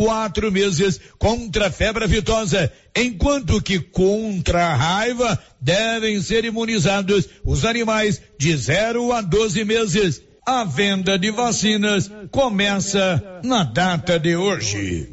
quatro meses contra a febre aftosa, enquanto que contra a raiva devem ser imunizados os animais de 0 a 12 meses. A venda de vacinas começa na data de hoje.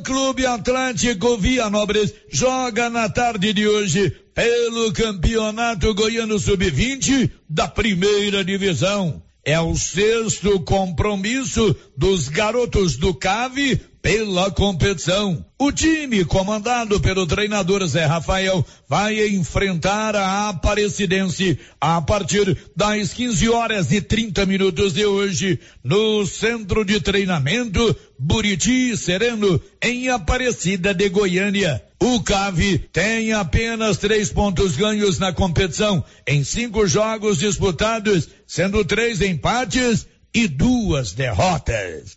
Clube Atlântico Vianópolis joga na tarde de hoje pelo Campeonato Goiano Sub-20 da primeira divisão. É o sexto compromisso dos garotos do CAVE pela competição. O time, comandado pelo treinador Zé Rafael, vai enfrentar a Aparecidense a partir das 15 horas e 30 minutos de hoje, no Centro de Treinamento Buriti Sereno, em Aparecida de Goiânia. O CAV tem apenas três pontos ganhos na competição, em cinco jogos disputados, sendo três empates e duas derrotas.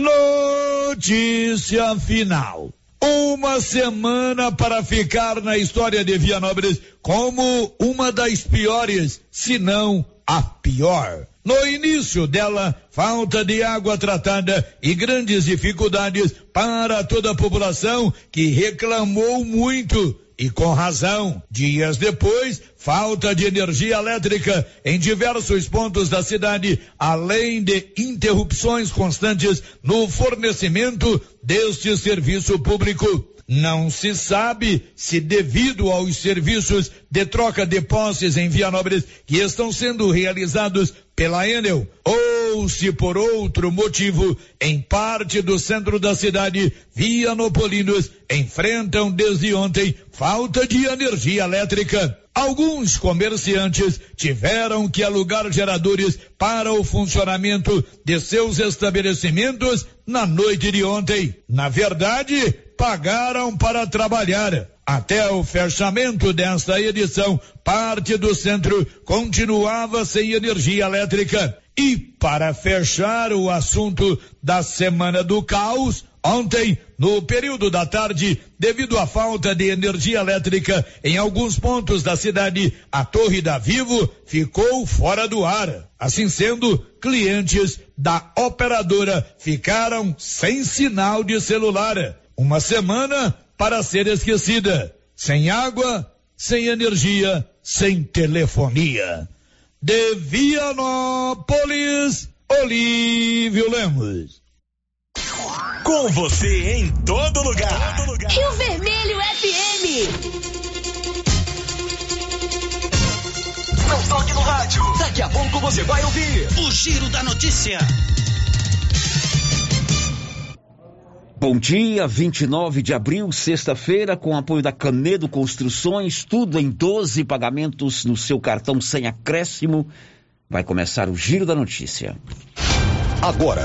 Notícia final. Uma semana para ficar na história de Vianópolis como uma das piores, se não a pior. No início dela, falta de água tratada e grandes dificuldades para toda a população que reclamou muito e com razão. Dias depois, falta de energia elétrica em diversos pontos da cidade, além de interrupções constantes no fornecimento deste serviço público. Não se sabe se devido aos serviços de troca de posses em Vianópolis que estão sendo realizados pela Enel ou se por outro motivo, em parte do centro da cidade, vianopolinos enfrentam desde ontem falta de energia elétrica. Alguns comerciantes tiveram que alugar geradores para o funcionamento de seus estabelecimentos na noite de ontem. Na verdade, pagaram para trabalhar. Até o fechamento desta edição, parte do centro continuava sem energia elétrica. E para fechar o assunto da Semana do Caos, Ontem, no período da tarde, devido à falta de energia elétrica em alguns pontos da cidade, a Torre da Vivo ficou fora do ar. Assim sendo, clientes da operadora ficaram sem sinal de celular. Uma semana para ser esquecida. Sem água, sem energia, sem telefonia. De Vianópolis, Olívio Lemos. Com você em todo lugar. Todo lugar. Rio Vermelho FM. Não toque no rádio. Daqui a pouco você vai ouvir o Giro da Notícia. Bom dia, 29 de abril, sexta-feira, com apoio da Canedo Construções, tudo em 12 pagamentos no seu cartão sem acréscimo. Vai começar o Giro da Notícia. Agora.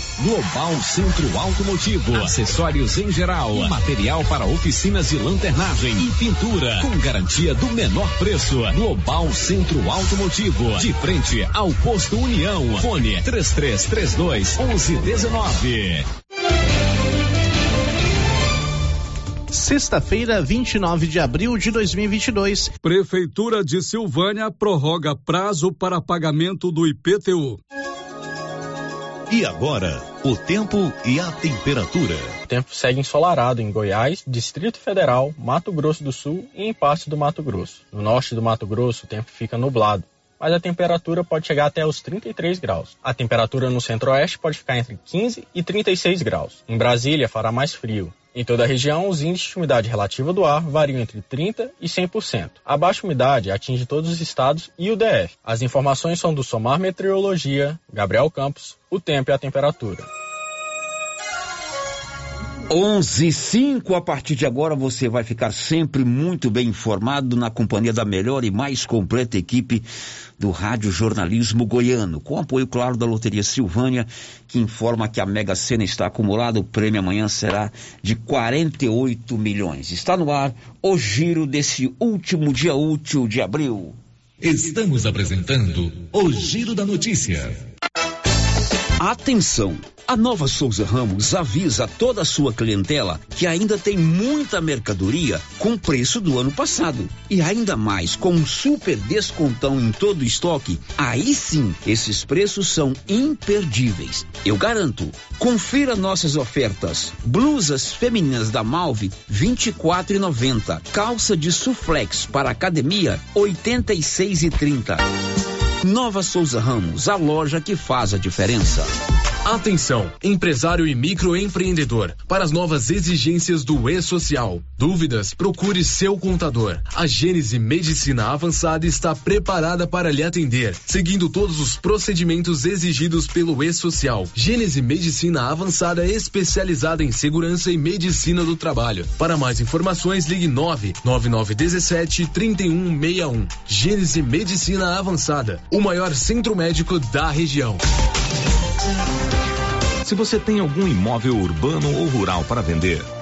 Global Centro Automotivo, acessórios em geral, material para oficinas de lanternagem e pintura, com garantia do menor preço. Global Centro Automotivo, de frente ao posto União. Fone 3332 1119. Sexta-feira, 29 de abril de 2022. Prefeitura de Silvânia prorroga prazo para pagamento do IPTU. E agora, o tempo e a temperatura. O tempo segue ensolarado em Goiás, Distrito Federal, Mato Grosso do Sul e em parte do Mato Grosso. No norte do Mato Grosso, o tempo fica nublado mas a temperatura pode chegar até os 33 graus. A temperatura no centro-oeste pode ficar entre 15 e 36 graus. Em Brasília fará mais frio. Em toda a região, os índices de umidade relativa do ar variam entre 30% e 100%. A baixa umidade atinge todos os estados e o DF. As informações são do Somar Meteorologia, Gabriel Campos, o tempo e a temperatura. 11:05 a partir de agora você vai ficar sempre muito bem informado na companhia da melhor e mais completa equipe do Rádio Jornalismo Goiano, com apoio claro da Loteria Silvânia, que informa que a Mega Sena está acumulada, o prêmio amanhã será de 48 milhões. Está no ar o giro desse último dia útil de abril. Estamos apresentando o Giro da Notícia. Atenção! A Nova Souza Ramos avisa toda a sua clientela que ainda tem muita mercadoria com preço do ano passado. E ainda mais, com um super descontão em todo o estoque, aí sim, esses preços são imperdíveis. Eu garanto. Confira nossas ofertas. Blusas femininas da Malve, R$ 24,90. Calça de suflex para academia, R$ 86,30. Nova Souza Ramos, a loja que faz a diferença. Atenção, empresário e microempreendedor, para as novas exigências do E-Social. Dúvidas? Procure seu contador. A Gênese Medicina Avançada está preparada para lhe atender, seguindo todos os procedimentos exigidos pelo E-Social. Gênese Medicina Avançada especializada em segurança e medicina do trabalho. Para mais informações, ligue 99917 3161. Gênese Medicina Avançada, o maior centro médico da região. Se você tem algum imóvel urbano ou rural para vender,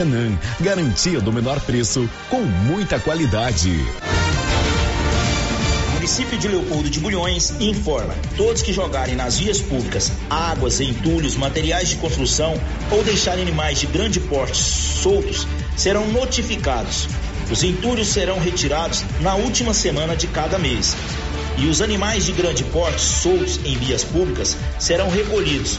Maracanã, garantia do menor preço com muita qualidade. O município de Leopoldo de Bulhões informa: todos que jogarem nas vias públicas águas, entulhos, materiais de construção ou deixarem animais de grande porte soltos serão notificados. Os entulhos serão retirados na última semana de cada mês. E os animais de grande porte soltos em vias públicas serão recolhidos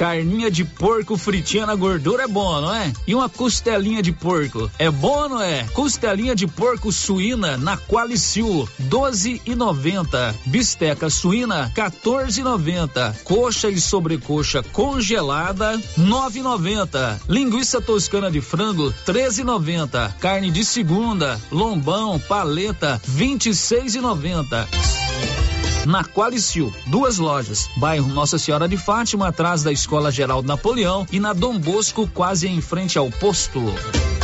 Carninha de porco fritinha na gordura é bom, não é? E uma costelinha de porco, é bom, não é? Costelinha de porco suína na Qualicil, 12,90. Bisteca suína, 14,90. Coxa e sobrecoxa congelada, 9,90. Linguiça toscana de frango, 13,90. Carne de segunda, lombão, paleta, 26,90 na Qualicil. Duas lojas, bairro Nossa Senhora de Fátima, atrás da Escola Geraldo Napoleão e na Dom Bosco, quase em frente ao posto.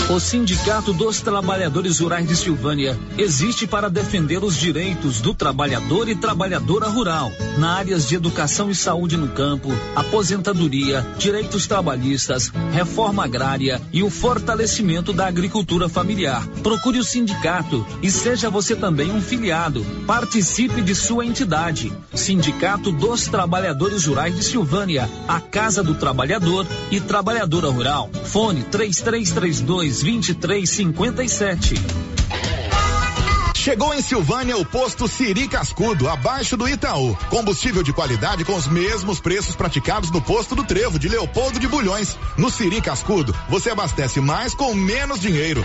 O Sindicato dos Trabalhadores Rurais de Silvânia existe para defender os direitos do trabalhador e trabalhadora rural, na áreas de educação e saúde no campo, aposentadoria, direitos trabalhistas, reforma agrária e o fortalecimento da agricultura familiar. Procure o sindicato e seja você também um filiado. Participe de sua entidade. Sindicato dos Trabalhadores Rurais de Silvânia, a Casa do Trabalhador e Trabalhadora Rural. Fone 3332 2357. Chegou em Silvânia o posto Siri Cascudo, abaixo do Itaú. Combustível de qualidade com os mesmos preços praticados no posto do Trevo de Leopoldo de Bulhões. No Siri Cascudo, você abastece mais com menos dinheiro.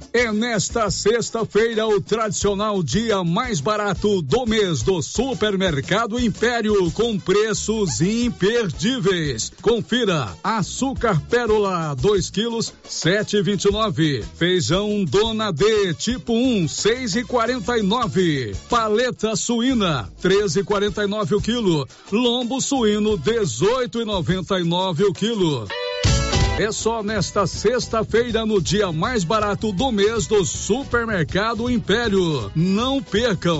É nesta sexta-feira o tradicional dia mais barato do mês do Supermercado Império com preços imperdíveis. Confira: açúcar pérola 2 quilos 7,29, feijão Dona D tipo 1 6,49, paleta suína 13,49 o quilo, lombo suíno 18,99 o quilo. É só nesta sexta-feira, no dia mais barato do mês do Supermercado Império. Não percam!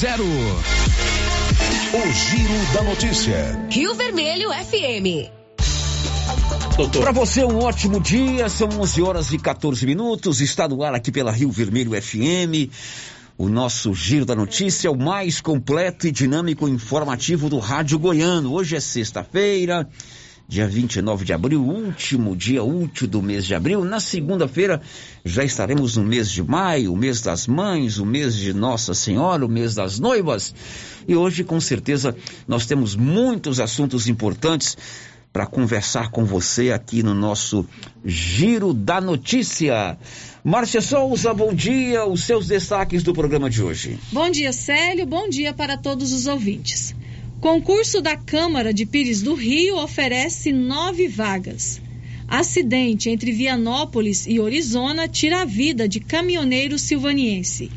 8200 o Giro da Notícia. Rio Vermelho FM. Para você, um ótimo dia. São 11 horas e 14 minutos. Está no ar aqui pela Rio Vermelho FM. O nosso Giro da Notícia, o mais completo e dinâmico informativo do Rádio Goiano. Hoje é sexta-feira, dia 29 de abril, último dia útil do mês de abril. Na segunda-feira já estaremos no mês de maio, o mês das mães, o mês de Nossa Senhora, o mês das noivas. E hoje, com certeza, nós temos muitos assuntos importantes para conversar com você aqui no nosso Giro da Notícia. Márcia Souza, bom dia. Os seus destaques do programa de hoje. Bom dia, Célio. Bom dia para todos os ouvintes. Concurso da Câmara de Pires do Rio oferece nove vagas. Acidente entre Vianópolis e Orizona tira a vida de caminhoneiro silvaniense.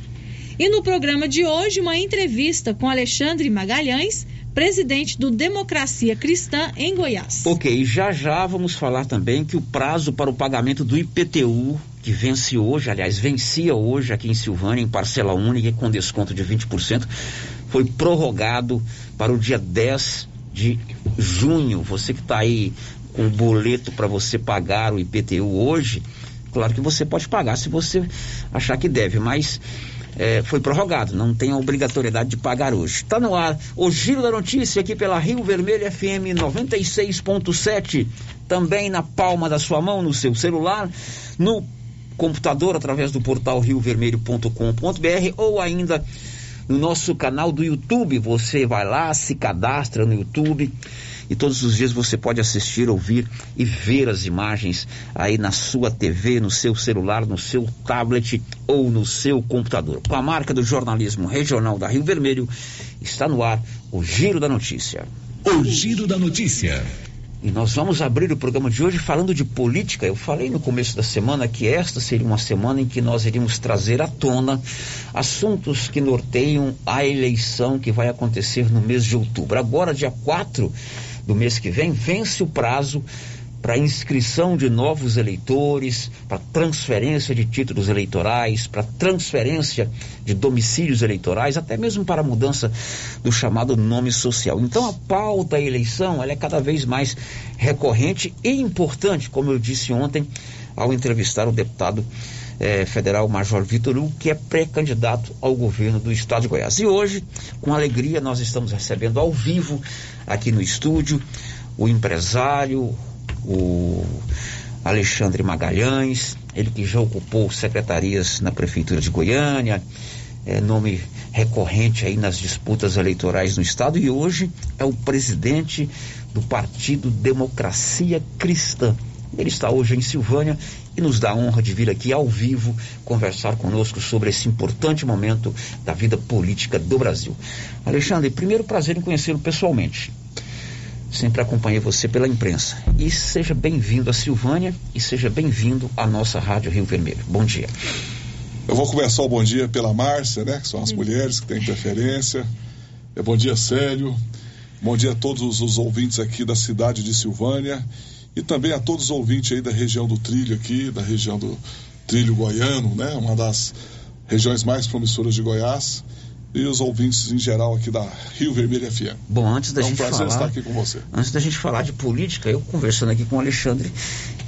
E no programa de hoje, uma entrevista com Alexandre Magalhães, presidente do Democracia Cristã em Goiás. Ok, já já vamos falar também que o prazo para o pagamento do IPTU, que vence hoje, aliás, vencia hoje aqui em Silvânia, em parcela única com desconto de 20%, foi prorrogado para o dia 10 de junho. Você que está aí com o boleto para você pagar o IPTU hoje, claro que você pode pagar se você achar que deve, mas é, foi prorrogado, não tem a obrigatoriedade de pagar hoje. Está no ar o Giro da Notícia aqui pela Rio Vermelho FM 96.7, também na palma da sua mão, no seu celular, no computador através do portal riovermelho.com.br ou ainda no nosso canal do YouTube. Você vai lá, se cadastra no YouTube e todos os dias você pode assistir, ouvir e ver as imagens aí na sua TV, no seu celular, no seu tablet ou no seu computador. Com a marca do jornalismo regional da Rio Vermelho, está no ar o Giro da Notícia. O Giro da Notícia. E nós vamos abrir o programa de hoje falando de política. Eu falei no começo da semana que esta seria uma semana em que nós iríamos trazer à tona assuntos que norteiam a eleição que vai acontecer no mês de outubro. Agora, dia 4 do mês que vem, vence o prazo para inscrição de novos eleitores, para transferência de títulos eleitorais, para transferência de domicílios eleitorais, até mesmo para a mudança do chamado nome social. Então a pauta da eleição é cada vez mais recorrente e importante, como eu disse ontem ao entrevistar o deputado eh, federal Major Vitor Hugo, que é pré-candidato ao governo do estado de Goiás. E hoje, com alegria, nós estamos recebendo ao vivo aqui no estúdio o empresário, o Alexandre Magalhães, ele que já ocupou secretarias na Prefeitura de Goiânia, é nome recorrente aí nas disputas eleitorais no estado e hoje é o presidente do Partido Democracia Cristã. Ele está hoje em Silvânia e nos dá a honra de vir aqui ao vivo conversar conosco sobre esse importante momento da vida política do Brasil. Alexandre, primeiro prazer em conhecê-lo pessoalmente. Sempre acompanhei você pela imprensa. E seja bem-vindo a Silvânia e seja bem-vindo à nossa Rádio Rio Vermelho. Bom dia. Eu vou começar o bom dia pela Márcia, né? Que são as mulheres que têm preferência. É, bom dia, Célio. Bom dia a todos os ouvintes aqui da cidade de Silvânia e também a todos os ouvintes aí da região do Trilho aqui, da região do Trilho Goiano, né? Uma das regiões mais promissoras de Goiás e os ouvintes em geral aqui da Rio Vermelho FM. Bom, antes da é um gente prazer falar, estar aqui com você. Antes da gente falar de política, eu conversando aqui com o Alexandre,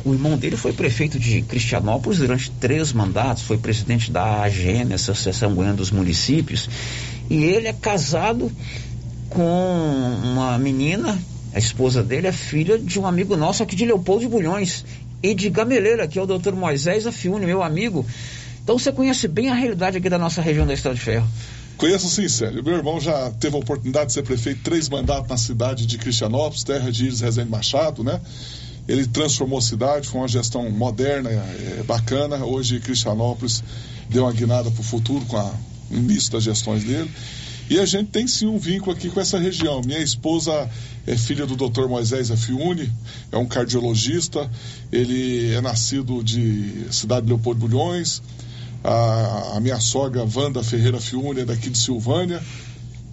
o irmão dele foi prefeito de Cristianópolis durante três mandatos, foi presidente da AGM, Associação Goiana dos Municípios, e ele é casado com uma menina, a esposa dele é filha de um amigo nosso aqui de Leopoldo de Bulhões e de Gameleira, que é o doutor Moisés Afiune, meu amigo. Então você conhece bem a realidade aqui da nossa região da Estrada de Ferro. Conheço sim, Célio. Meu irmão já teve a oportunidade de ser prefeito três mandatos na cidade de Cristianópolis, terra de Iris Rezende Machado, né? Ele transformou a cidade, foi uma gestão moderna, é, bacana. Hoje Cristianópolis deu uma guinada para o futuro com a, início das gestões dele. E a gente tem sim um vínculo aqui com essa região. Minha esposa é filha do Dr. Moisés Afiune, é um cardiologista. Ele é nascido de cidade de Leopoldo Bulhões a, a minha sogra Wanda Ferreira Fiune é daqui de Silvânia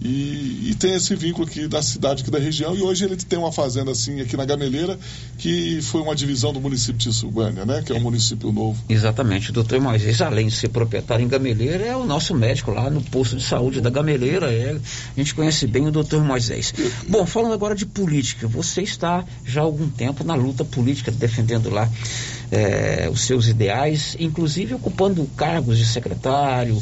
e, e, tem esse vínculo aqui da cidade, aqui da região. E hoje ele tem uma fazenda assim aqui na Gameleira, que foi uma divisão do município de Silvânia, né? Que é um município novo. Exatamente. Doutor Moisés, além de ser proprietário em Gameleira, é o nosso médico lá no posto de saúde da Gameleira. É, a gente conhece bem o doutor Moisés. Bom, falando agora de política, você está já há algum tempo na luta política, defendendo lá é, os seus ideais, inclusive ocupando cargos de secretário,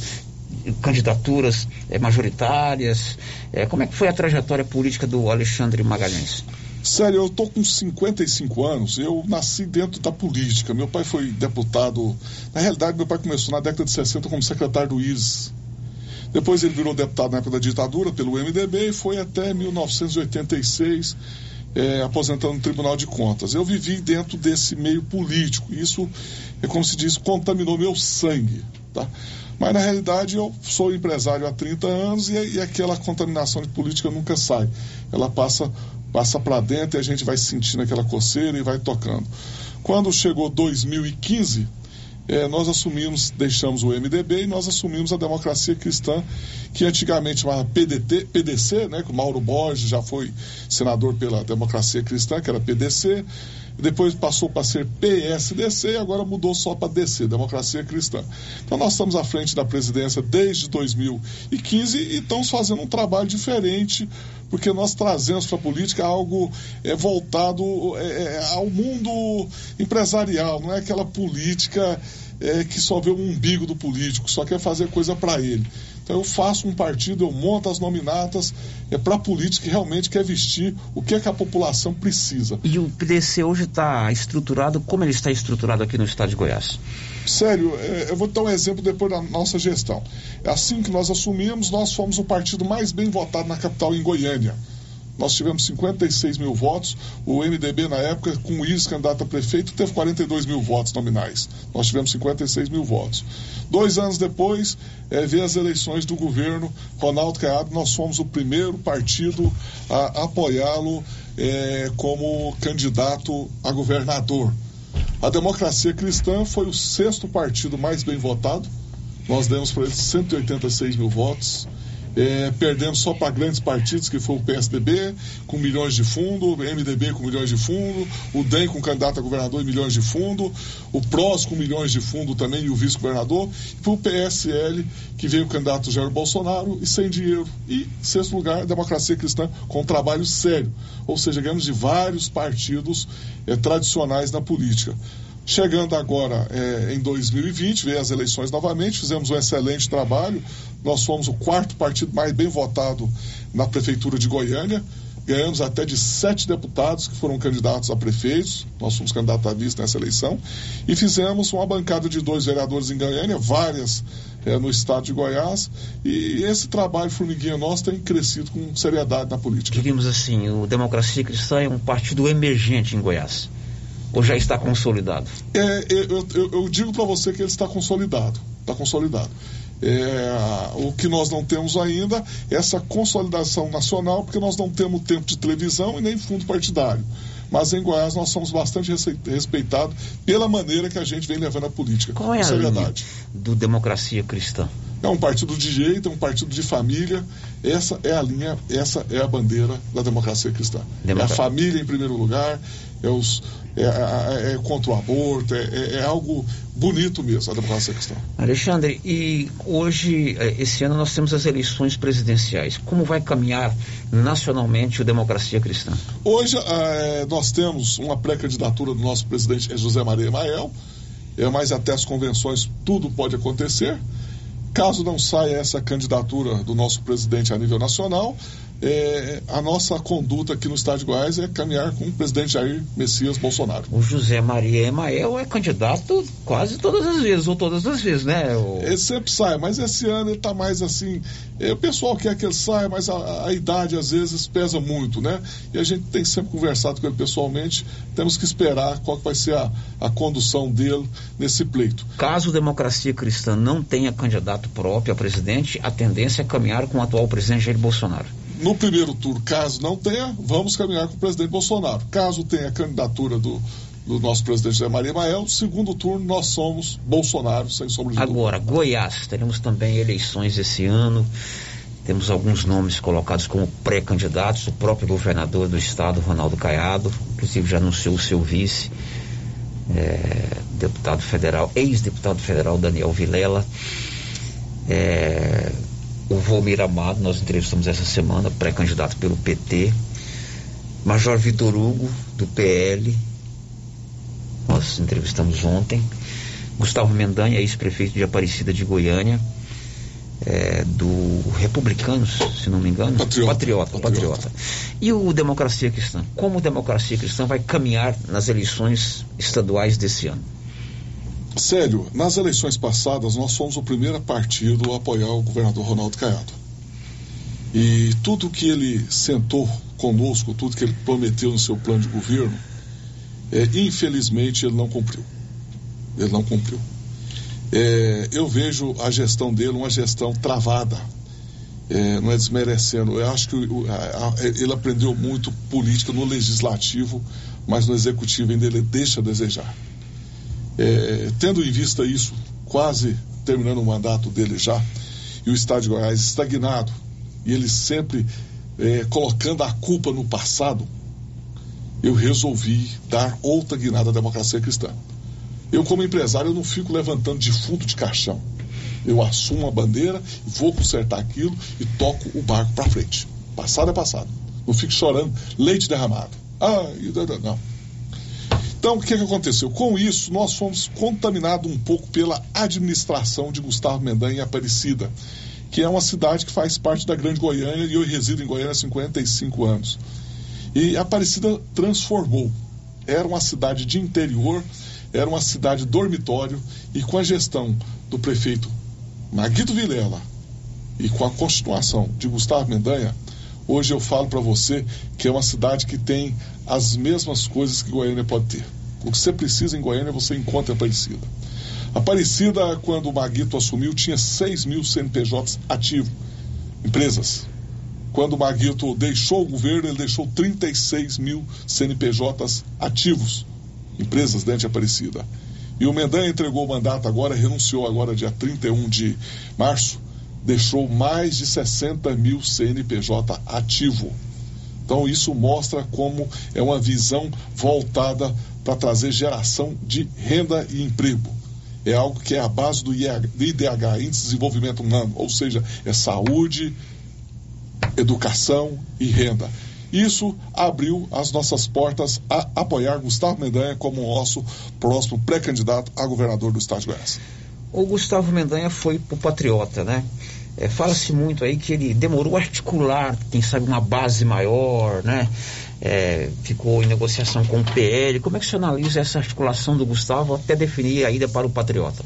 candidaturas é, majoritárias. É, como é que foi a trajetória política do Alexandre Magalhães? Sério, eu tô com 55 anos, eu nasci dentro da política. Meu pai foi deputado. Na realidade, meu pai começou na década de 60 como secretário do IRS. Depois ele virou deputado na época da ditadura pelo MDB e foi até 1986 é, aposentando no Tribunal de Contas. Eu vivi dentro desse meio político. Isso, é como se diz, contaminou meu sangue. Tá? Mas na realidade eu sou empresário há 30 anos e, e aquela contaminação de política nunca sai. Ela passa, passa para dentro e a gente vai sentindo aquela coceira e vai tocando. Quando chegou 2015, é, nós assumimos, deixamos o MDB e nós assumimos a democracia cristã, que antigamente chamava PDT, PDC, né, que o Mauro Borges já foi senador pela democracia cristã, que era PDC, depois passou para ser PSDC e agora mudou só para DC, Democracia Cristã. Então nós estamos à frente da presidência desde 2015 e estamos fazendo um trabalho diferente, porque nós trazemos para a política algo é, voltado é, é, ao mundo empresarial, não é aquela política é, que só vê o umbigo do político, só quer fazer coisa para ele. Então eu faço um partido, eu monto as nominatas é para a política que realmente quer vestir o que é que a população precisa. E o PDC hoje está estruturado, como ele está estruturado aqui no estado de Goiás? Sério, é, eu vou dar um exemplo depois da nossa gestão. É assim que nós assumimos, nós fomos o partido mais bem votado na capital, em Goiânia. Nós tivemos 56 mil votos. O MDB, na época, com o Iris candidato a prefeito, teve 42 mil votos nominais. Nós tivemos 56 mil votos. Dois anos depois, é, veio as eleições do governo Ronaldo Caiado. Nós fomos o primeiro partido a apoiá-lo é, como candidato a governador. A democracia cristã foi o sexto partido mais bem votado. Nós demos para eles 186 mil votos é, perdendo só para grandes partidos, que foi o PSDB, com milhões de fundo, o MDB com milhões de fundo, o DEM com candidato a governador e milhões de fundo, o PROS com milhões de fundo também e o vice-governador, e foi o PSL que veio o candidato Jair Bolsonaro e sem dinheiro. E, sexto lugar, a democracia cristã com um trabalho sério. Ou seja, ganhamos de vários partidos é, tradicionais na política. Chegando agora é, em 2020, veio as eleições novamente, fizemos um excelente trabalho. Nós fomos o quarto partido mais bem votado na Prefeitura de Goiânia. Ganhamos até de sete deputados que foram candidatos a prefeitos. Nós fomos candidatos a vice nessa eleição. E fizemos uma bancada de dois vereadores em Goiânia, várias é, no estado de Goiás. E esse trabalho formiguinha nosso tem crescido com seriedade na política. Diríamos assim, o Democracia Cristã é um partido emergente em Goiás ou já está consolidado? É, eu, eu, eu digo para você que ele está consolidado. Está consolidado. É, o que nós não temos ainda é essa consolidação nacional, porque nós não temos tempo de televisão e nem fundo partidário. Mas em Goiás nós somos bastante respeitados pela maneira que a gente vem levando a política. Qual é a linha do Democracia Cristã? É um partido de direita, é um partido de família. Essa é a linha, essa é a bandeira da democracia cristã. Democracia. É a família em primeiro lugar, é os, é, é, é contra o aborto, é, é, é, algo bonito mesmo, a democracia cristã. Alexandre, e hoje, é, esse ano, nós temos as eleições presidenciais. Como vai caminhar nacionalmente o Democracia Cristã? Hoje é, nós temos uma pré-candidatura do nosso presidente José Maria Mael, é, mas até as convenções tudo pode acontecer. Caso não saia essa candidatura do nosso presidente a nível nacional, é, a nossa conduta aqui no estado de Goiás é caminhar com o presidente Jair Messias Bolsonaro. O José Maria Emael é candidato quase todas as vezes, ou todas as vezes, né? O... Ele sempre sai, mas esse ano ele está mais assim. É, o pessoal quer que ele saia, mas a, a, idade às vezes pesa muito, né? E a gente tem sempre conversado com ele pessoalmente. Temos que esperar qual que vai ser a, a condução dele nesse pleito. Caso a democracia cristã não tenha candidato próprio a presidente, a tendência é caminhar com o atual presidente Jair Bolsonaro no primeiro turno, caso não tenha, vamos caminhar com o presidente Bolsonaro. Caso tenha a candidatura do, do nosso presidente José Maria Mael, segundo turno nós somos Bolsonaro, sem sombra de Agora. Goiás, teremos também eleições esse ano. Temos alguns nomes colocados como pré-candidatos. O próprio governador do estado, Ronaldo Caiado, inclusive já anunciou o seu vice, é, deputado federal, ex-deputado federal Daniel Vilela. É, o Volmir Amado, nós entrevistamos essa semana, pré-candidato pelo PT. Major Vitor Hugo, do PL, nós entrevistamos ontem. Gustavo Mendanha, ex-prefeito de Aparecida de Goiânia. é, do Republicanos, se não me engano. Patriota. Patriota, Patriota. E o Democracia Cristã? Como o Democracia Cristã vai caminhar nas eleições estaduais desse ano? Sério, nas eleições passadas nós fomos o primeiro partido a apoiar o governador Ronaldo Caiado. E tudo que ele sentou conosco, tudo que ele prometeu no seu plano de governo, é, infelizmente ele não cumpriu. Ele não cumpriu. É, eu vejo a gestão dele uma gestão travada. É, não é desmerecendo. Eu acho que o, a, a, ele aprendeu muito política no legislativo, mas no executivo ainda ele deixa a desejar. É, tendo em vista isso, quase terminando o mandato dele já, e o Estado de Goiás estagnado, e ele sempre é, colocando a culpa no passado, eu resolvi dar outra guinada à democracia cristã. Eu, como empresário, eu não fico levantando defunto de caixão. Eu assumo a bandeira, vou consertar aquilo e toco o barco para frente. Passado é passado. Não fico chorando leite derramado. Ah, não. Então, o que, que aconteceu? Com isso, nós fomos contaminados um pouco pela administração de Gustavo Mendanha em Aparecida, que é uma cidade que faz parte da Grande Goiânia e eu resido em Goiânia há 55 anos. E Aparecida transformou. Era uma cidade de interior era uma cidade dormitório e com a gestão do prefeito Maguito Vilela e com a continuação de Gustavo Mendanha, hoje eu falo para você que é uma cidade que tem as mesmas coisas que Goiânia pode ter. O que você precisa em Goiânia você encontra em Aparecida. Aparecida, quando o Maguito assumiu, tinha 6 mil CNPJs ativos, empresas. Quando o Maguito deixou o governo, ele deixou 36 mil CNPJs ativos empresas dentro de Aparecida. E o Mendanha entregou o mandato agora, renunciou agora dia 31 de março, deixou mais de 60 mil CNPJ ativo. Então isso mostra como é uma visão voltada para trazer geração de renda e emprego. É algo que é a base do IDH, Índice de Desenvolvimento Humano, ou seja, é saúde, educação e renda. Isso abriu as nossas portas a apoiar Gustavo Mendanha como nosso próximo pré-candidato a governador do estado de Goiás. O Gustavo Mendanha foi pro Patriota, né? É, Fala-se muito aí que ele demorou a articular, quem sabe, uma base maior, né? É, ficou em negociação com o PL. Como é que você analisa essa articulação do Gustavo até definir a ida para o Patriota?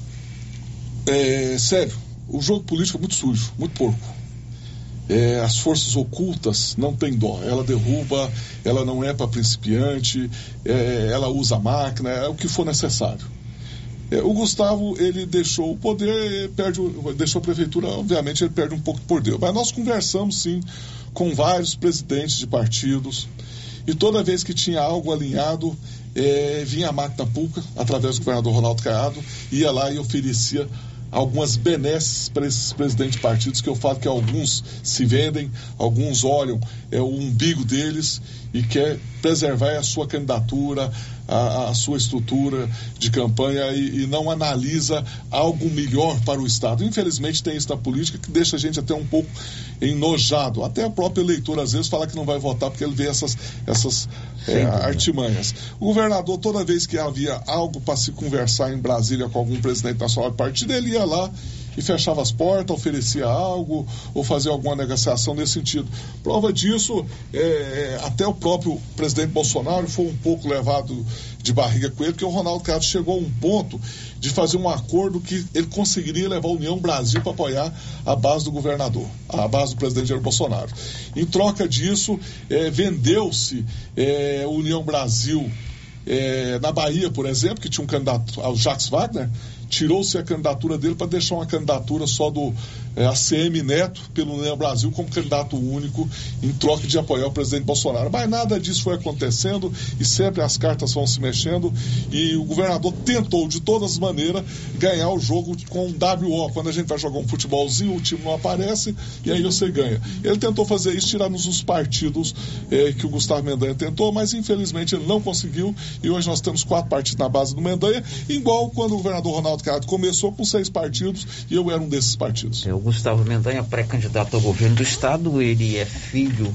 É, sério, o jogo político é muito sujo, muito porco é, as forças ocultas não tem dó. Ela derruba, ela não é para principiante, é, ela usa a máquina, é o que for necessário. É, o Gustavo, ele deixou o poder, perde, deixou a prefeitura, obviamente ele perde um pouco de poder. Mas nós conversamos sim com vários presidentes de partidos e toda vez que tinha algo alinhado, é, vinha a máquina pública, através do governador Ronaldo Caiado, ia lá e oferecia algumas benesses para esses presidentes de partidos que eu falo que alguns se vendem, alguns olham é, o umbigo deles e quer preservar a sua candidatura, a, a sua estrutura de campanha e, e, não analisa algo melhor para o Estado. Infelizmente tem isso na política que deixa a gente até um pouco enojado. Até a própria eleitora às vezes fala que não vai votar porque ele vê essas, essas é, artimanhas. O governador, toda vez que havia algo para se conversar em Brasília com algum presidente nacional de partido, ele ia lá e fechava as portas, oferecia algo ou fazia alguma negociação nesse sentido. Prova disso, é, é, até o próprio presidente Bolsonaro foi um pouco levado de barriga com ele, porque o Ronaldo Castro chegou a um ponto de fazer um acordo que ele conseguiria levar a União Brasil para apoiar a base do governador, a base do presidente Jair Bolsonaro. Em troca disso, é, vendeu-se é, União Brasil é, na Bahia, por exemplo, que tinha um candidato ao Jacques Wagner, tirou-se a candidatura dele para deixar uma candidatura só do é, ACM Neto pelo União Brasil como candidato único em troca de apoiar o presidente Bolsonaro. Mas nada disso foi acontecendo e sempre as cartas vão se mexendo e o governador tentou de todas as maneiras ganhar o jogo com um WO. Quando a gente vai jogar um futebolzinho, o time não aparece e aí você ganha. Ele tentou fazer isso, tirar-nos os partidos é, que o Gustavo Mendanha tentou, mas infelizmente ele não conseguiu e hoje nós temos quatro partidos na base do Mendanha, igual quando o governador Ronaldo Castro começou com seis partidos e eu era um desses partidos. É, o Gustavo Mendanha, pré-candidato ao governo do estado, ele é filho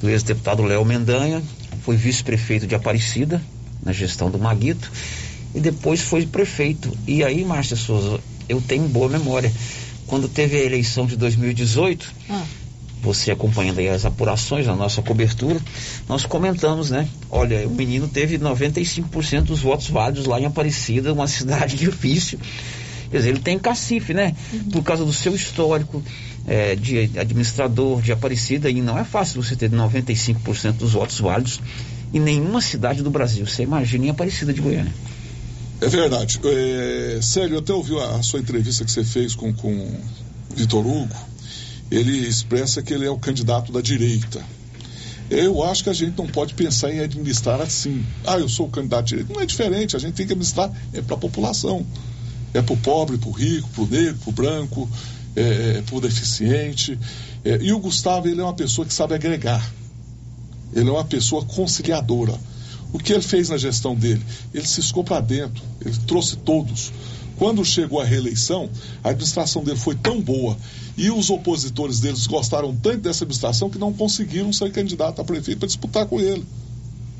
do ex-deputado Léo Mendanha, foi vice-prefeito de Aparecida, na gestão do Maguito, e depois foi prefeito. E aí, Márcia Souza, eu tenho boa memória. quando teve a eleição de 2018, Ah. você acompanhando aí as apurações, a nossa cobertura, nós comentamos, né? Olha, o menino teve 95% dos votos válidos lá em Aparecida, uma cidade difícil. Quer dizer, ele tem cacife, né? Por causa do seu histórico eh, de administrador de Aparecida, e não é fácil você ter 95% dos votos válidos em nenhuma cidade do Brasil. Você imagina em Aparecida de Goiânia. É verdade. É, Célio, eu até ouvi a, a sua entrevista que você fez com, com Vitor Hugo. Ele expressa que ele é o candidato da direita. Eu acho que a gente não pode pensar em administrar assim. Ah, eu sou o candidato da direita. Não é diferente, a gente tem que administrar é para a população. É para o pobre, para o rico, para o negro, para o branco, é, para o deficiente. É, e o Gustavo, ele é uma pessoa que sabe agregar. Ele é uma pessoa conciliadora. O que ele fez na gestão dele? Ele ciscou para dentro, ele trouxe todos. Quando chegou a reeleição, a administração dele foi tão boa e os opositores deles gostaram tanto dessa administração que não conseguiram ser candidato a prefeito para disputar com ele.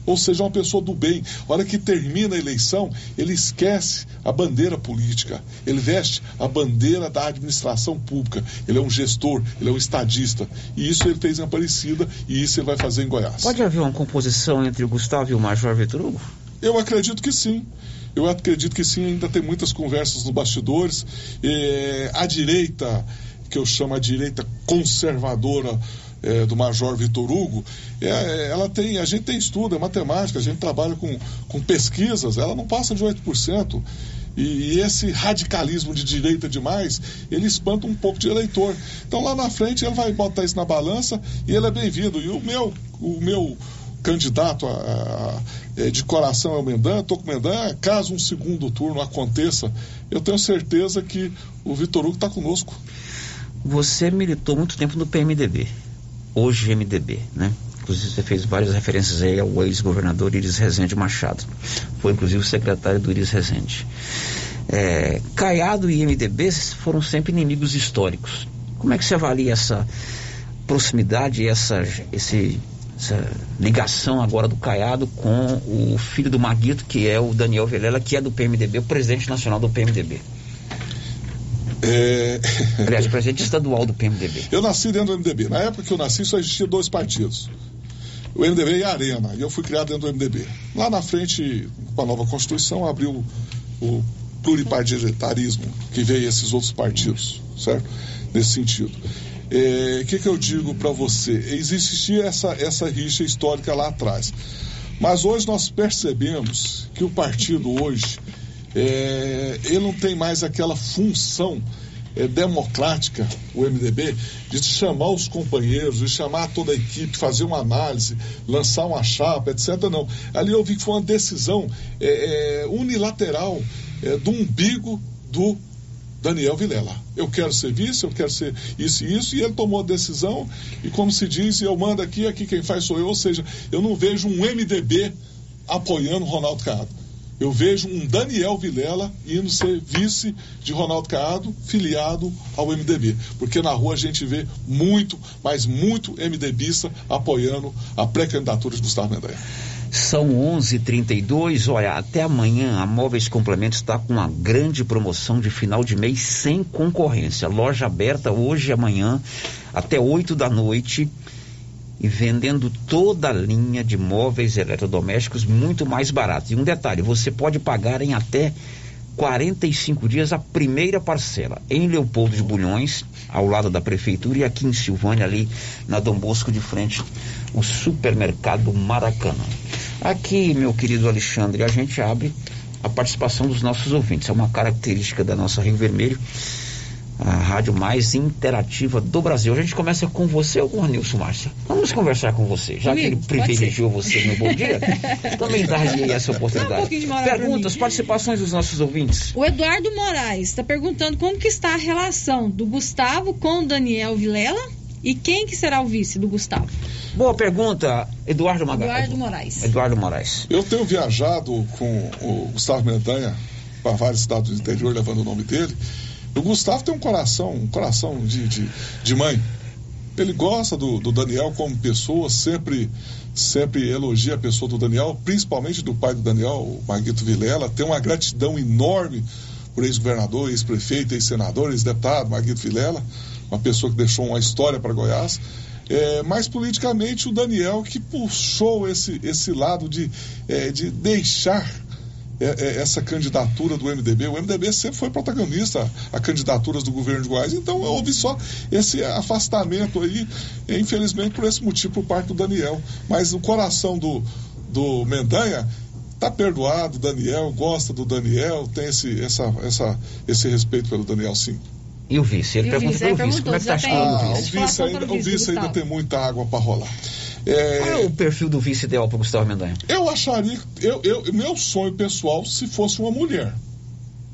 Ou seja, uma pessoa do bem. A hora que termina a eleição, ele esquece a bandeira política. Ele veste a bandeira da administração pública. Ele é um gestor, ele é um estadista. E isso ele fez em Aparecida e isso ele vai fazer em Goiás. Pode haver uma composição entre o Gustavo e o Major Hugo? Eu acredito que sim. Eu acredito que sim, ainda tem muitas conversas nos bastidores. Eh, a direita, que eu chamo a direita conservadora eh, do Major Vitor Hugo, eh, ela tem, a gente tem estudo, é matemática, a gente trabalha com, com pesquisas, ela não passa de 8%. E, esse radicalismo de direita demais, ele espanta um pouco de eleitor. Então lá na frente ele vai botar isso na balança e ele é bem-vindo. E o meu, o meu candidato a, a, a, de coração é o Mendan, estou com o Mendan, caso um segundo turno aconteça, eu tenho certeza que o Vitor Hugo está conosco. Você militou muito tempo no PMDB, hoje MDB, né? Inclusive você fez várias referências aí ao ex-governador Iris Rezende Machado. Foi inclusive o secretário do Iris Rezende. É, Caiado e MDB foram sempre inimigos históricos. Como é que você avalia essa proximidade, essa, esse, essa ligação agora do Caiado com o filho do Maguito, que é o Daniel Velela, que é do PMDB, o presidente nacional do PMDB? É... Aliás, presidente estadual do PMDB. Eu nasci dentro do MDB. Na época que eu nasci só existia dois partidos. O MDB e a Arena. E eu fui criado dentro do MDB. Lá na frente, com a nova Constituição, abriu o pluripartidarismo, que veio esses outros partidos, certo? Nesse sentido. O é, que, que eu digo para você? Existia essa, essa rixa histórica lá atrás. Mas hoje nós percebemos que o partido hoje é, ele não tem mais aquela função é, democrática, o MDB, de chamar os companheiros, de chamar toda a equipe, fazer uma análise, lançar uma chapa, etc. Não. Ali eu vi que foi uma decisão é, unilateral do umbigo do Daniel Vilela. Eu quero ser vice, eu quero ser isso e isso, e ele tomou a decisão, e como se diz, eu mando aqui, aqui quem faz sou eu, ou seja, eu não vejo um MDB apoiando Ronaldo Caiado. Eu vejo um Daniel Vilela indo ser vice de Ronaldo Caiado, filiado ao MDB. Porque na rua a gente vê muito, mas muito MDBista apoiando a pré-candidatura de Gustavo Mendanha. São 11:32. Olha, até amanhã a Móveis Complementos está com uma grande promoção de final de mês sem concorrência. Loja aberta hoje e amanhã até 8 da noite e vendendo toda a linha de móveis eletrodomésticos muito mais barato. E um detalhe, você pode pagar em até 45 dias a primeira parcela em Leopoldo de Bulhões, ao lado da prefeitura, e aqui em Silvânia, ali na Dom Bosco de frente, o supermercado Maracanã. Aqui, meu querido Alexandre, a gente abre a participação dos nossos ouvintes. É uma característica da nossa Rio Vermelho a rádio mais interativa do Brasil. A gente começa com você ou com o Nilson Márcia? Vamos conversar com você, já Comigo, que ele privilegiou você no bom dia. também dá essa oportunidade. Um Perguntas, participações dos nossos ouvintes. O Eduardo Moraes está perguntando como que está a relação do Gustavo com o Daniel Vilela e quem que será o vice do Gustavo? Boa pergunta, Eduardo Magalhães. Eduardo Moraes. Eduardo Moraes. Eu tenho viajado com o Gustavo Mendanha para vários estados do interior, levando o nome dele. O Gustavo tem um coração, um coração de, de, de mãe. Ele gosta do, do, Daniel como pessoa, sempre, sempre elogia a pessoa do Daniel, principalmente do pai do Daniel, o Maguito Vilela. Tem uma gratidão enorme por ex-governador, ex-prefeito, ex-senador, ex-deputado, Marguito Vilela, uma pessoa que deixou uma história para Goiás. É, mas politicamente o Daniel que puxou esse, esse lado de, é, de deixar essa candidatura do MDB. O MDB sempre foi protagonista a candidaturas do governo de Goiás, então houve só esse afastamento aí, infelizmente por esse motivo por parte do Daniel. Mas o coração do, do Mendanha tá perdoado, Daniel gosta do Daniel, tem esse, essa, essa, esse respeito pelo Daniel, sim. E o vice? Ele pergunta pelo vice. Como é que tá achando ah, o vice? ainda, o vice ainda tem muita água para rolar. É... Qual é o perfil do vice ideal para Gustavo Mendanha? Eu acharia, eu, eu, meu sonho pessoal, se fosse uma mulher.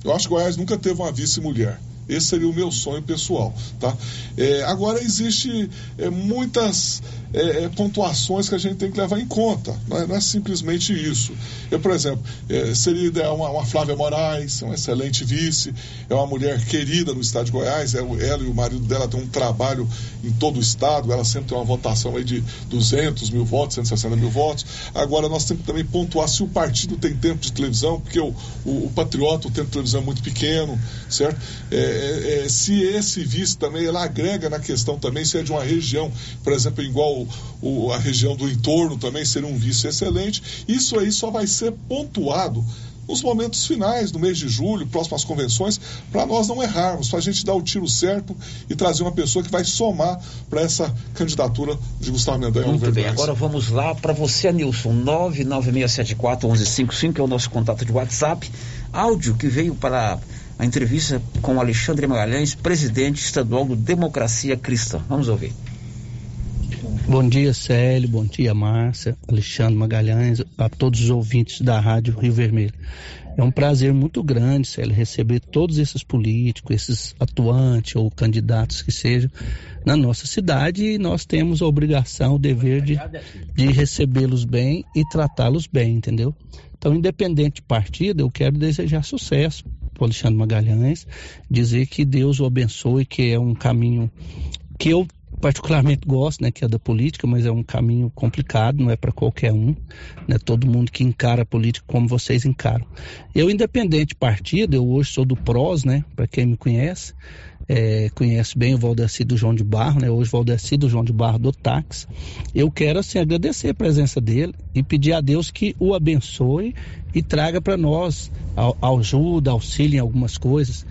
Eu acho que Goiás nunca teve uma vice-mulher. Esse seria o meu sonho pessoal, tá? É, agora existe é, muitas é, é, pontuações que a gente tem que levar em conta. Não é, não é simplesmente isso. Eu, por exemplo, é, seria ideal uma, uma, Flávia Moraes, uma excelente vice, é uma mulher querida no estado de Goiás, é, ela e o marido dela têm um trabalho em todo o estado, ela sempre tem uma votação aí de 200 mil votos, 160 mil votos. Agora, nós temos que também pontuar se o partido tem tempo de televisão, porque o, o, o Patriota, o tempo de televisão é muito pequeno, certo? É, é, se esse vice também, ela agrega na questão também, se é de uma região, por exemplo, igual o, a região do entorno também seria um vice excelente. Isso aí só vai ser pontuado nos momentos finais do mês de julho, próximas convenções, para nós não errarmos, para a gente dar o tiro certo e trazer uma pessoa que vai somar para essa candidatura de Gustavo Mendanha. Muito bem, agora vamos lá para você, Nilson, 99674-1155, que é o nosso contato de WhatsApp, áudio que veio para a entrevista com Alexandre Magalhães, presidente estadual do Democracia Cristã. Vamos ouvir. Bom dia, Célio. Bom dia, Márcia, Alexandre Magalhães, a todos os ouvintes da Rádio Rio Vermelho. É um prazer muito grande, Célio, receber todos esses políticos, esses atuantes ou candidatos que sejam na nossa cidade e nós temos a obrigação, o dever de, de recebê-los bem e tratá-los bem, entendeu? Então, independente de partido, eu quero desejar sucesso para Alexandre Magalhães, dizer que Deus o abençoe, que é um caminho que eu particularmente gosto, né, que é da política, mas é um caminho complicado, não é para qualquer um, né, todo mundo que encara a política como vocês encaram. Eu, independente de partido, eu hoje sou do PROS, né, para quem me conhece, é, conhece bem o Valdeci do João de Barro, né, hoje Valdeci do João de Barro do Táxi. Eu quero, assim, agradecer a presença dele e pedir a Deus que o abençoe e traga para nós ajuda, auxílio em algumas coisas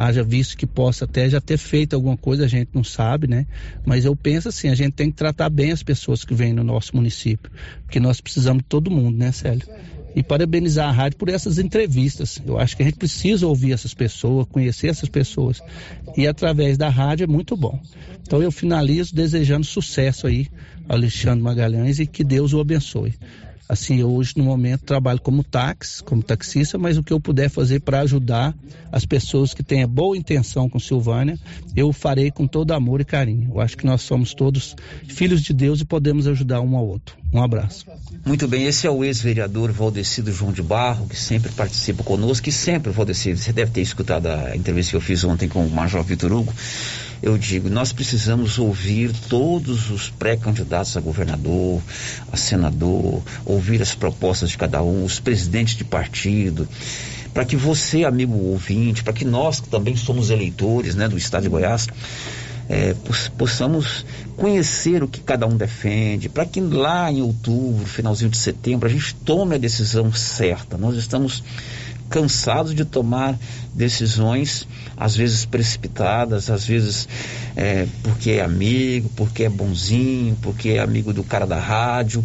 haja visto que possa até já ter feito alguma coisa, a gente não sabe, né? Mas eu penso assim, a gente tem que tratar bem as pessoas que vêm no nosso município, porque nós precisamos de todo mundo, né, Célio? E parabenizar a rádio por essas entrevistas. Eu acho que a gente precisa ouvir essas pessoas, conhecer essas pessoas. E através da rádio é muito bom. Então eu finalizo desejando sucesso aí, Alexandre Magalhães, e que Deus o abençoe. Assim, hoje no momento trabalho como táxi, como taxista, mas o que eu puder fazer para ajudar as pessoas que têm boa intenção com Silvânia, eu farei com todo amor e carinho. Eu acho que nós somos todos filhos de Deus e podemos ajudar um ao outro. Um abraço. Muito bem, esse é o ex-vereador Valdecido João de Barro, que sempre participa conosco, e sempre, Valdecido, você deve ter escutado a entrevista que eu fiz ontem com o Major Vitor Hugo eu digo, nós precisamos ouvir todos os pré-candidatos a governador, a senador, ouvir as propostas de cada um, os presidentes de partido, para que você, amigo ouvinte, para que nós que também somos eleitores né, do Estado de Goiás, é, possamos conhecer o que cada um defende, para que lá em outubro, finalzinho de setembro, a gente tome a decisão certa. Nós estamos cansados de tomar decisões, às vezes precipitadas, às vezes é, porque é amigo, porque é bonzinho, porque é amigo do cara da rádio.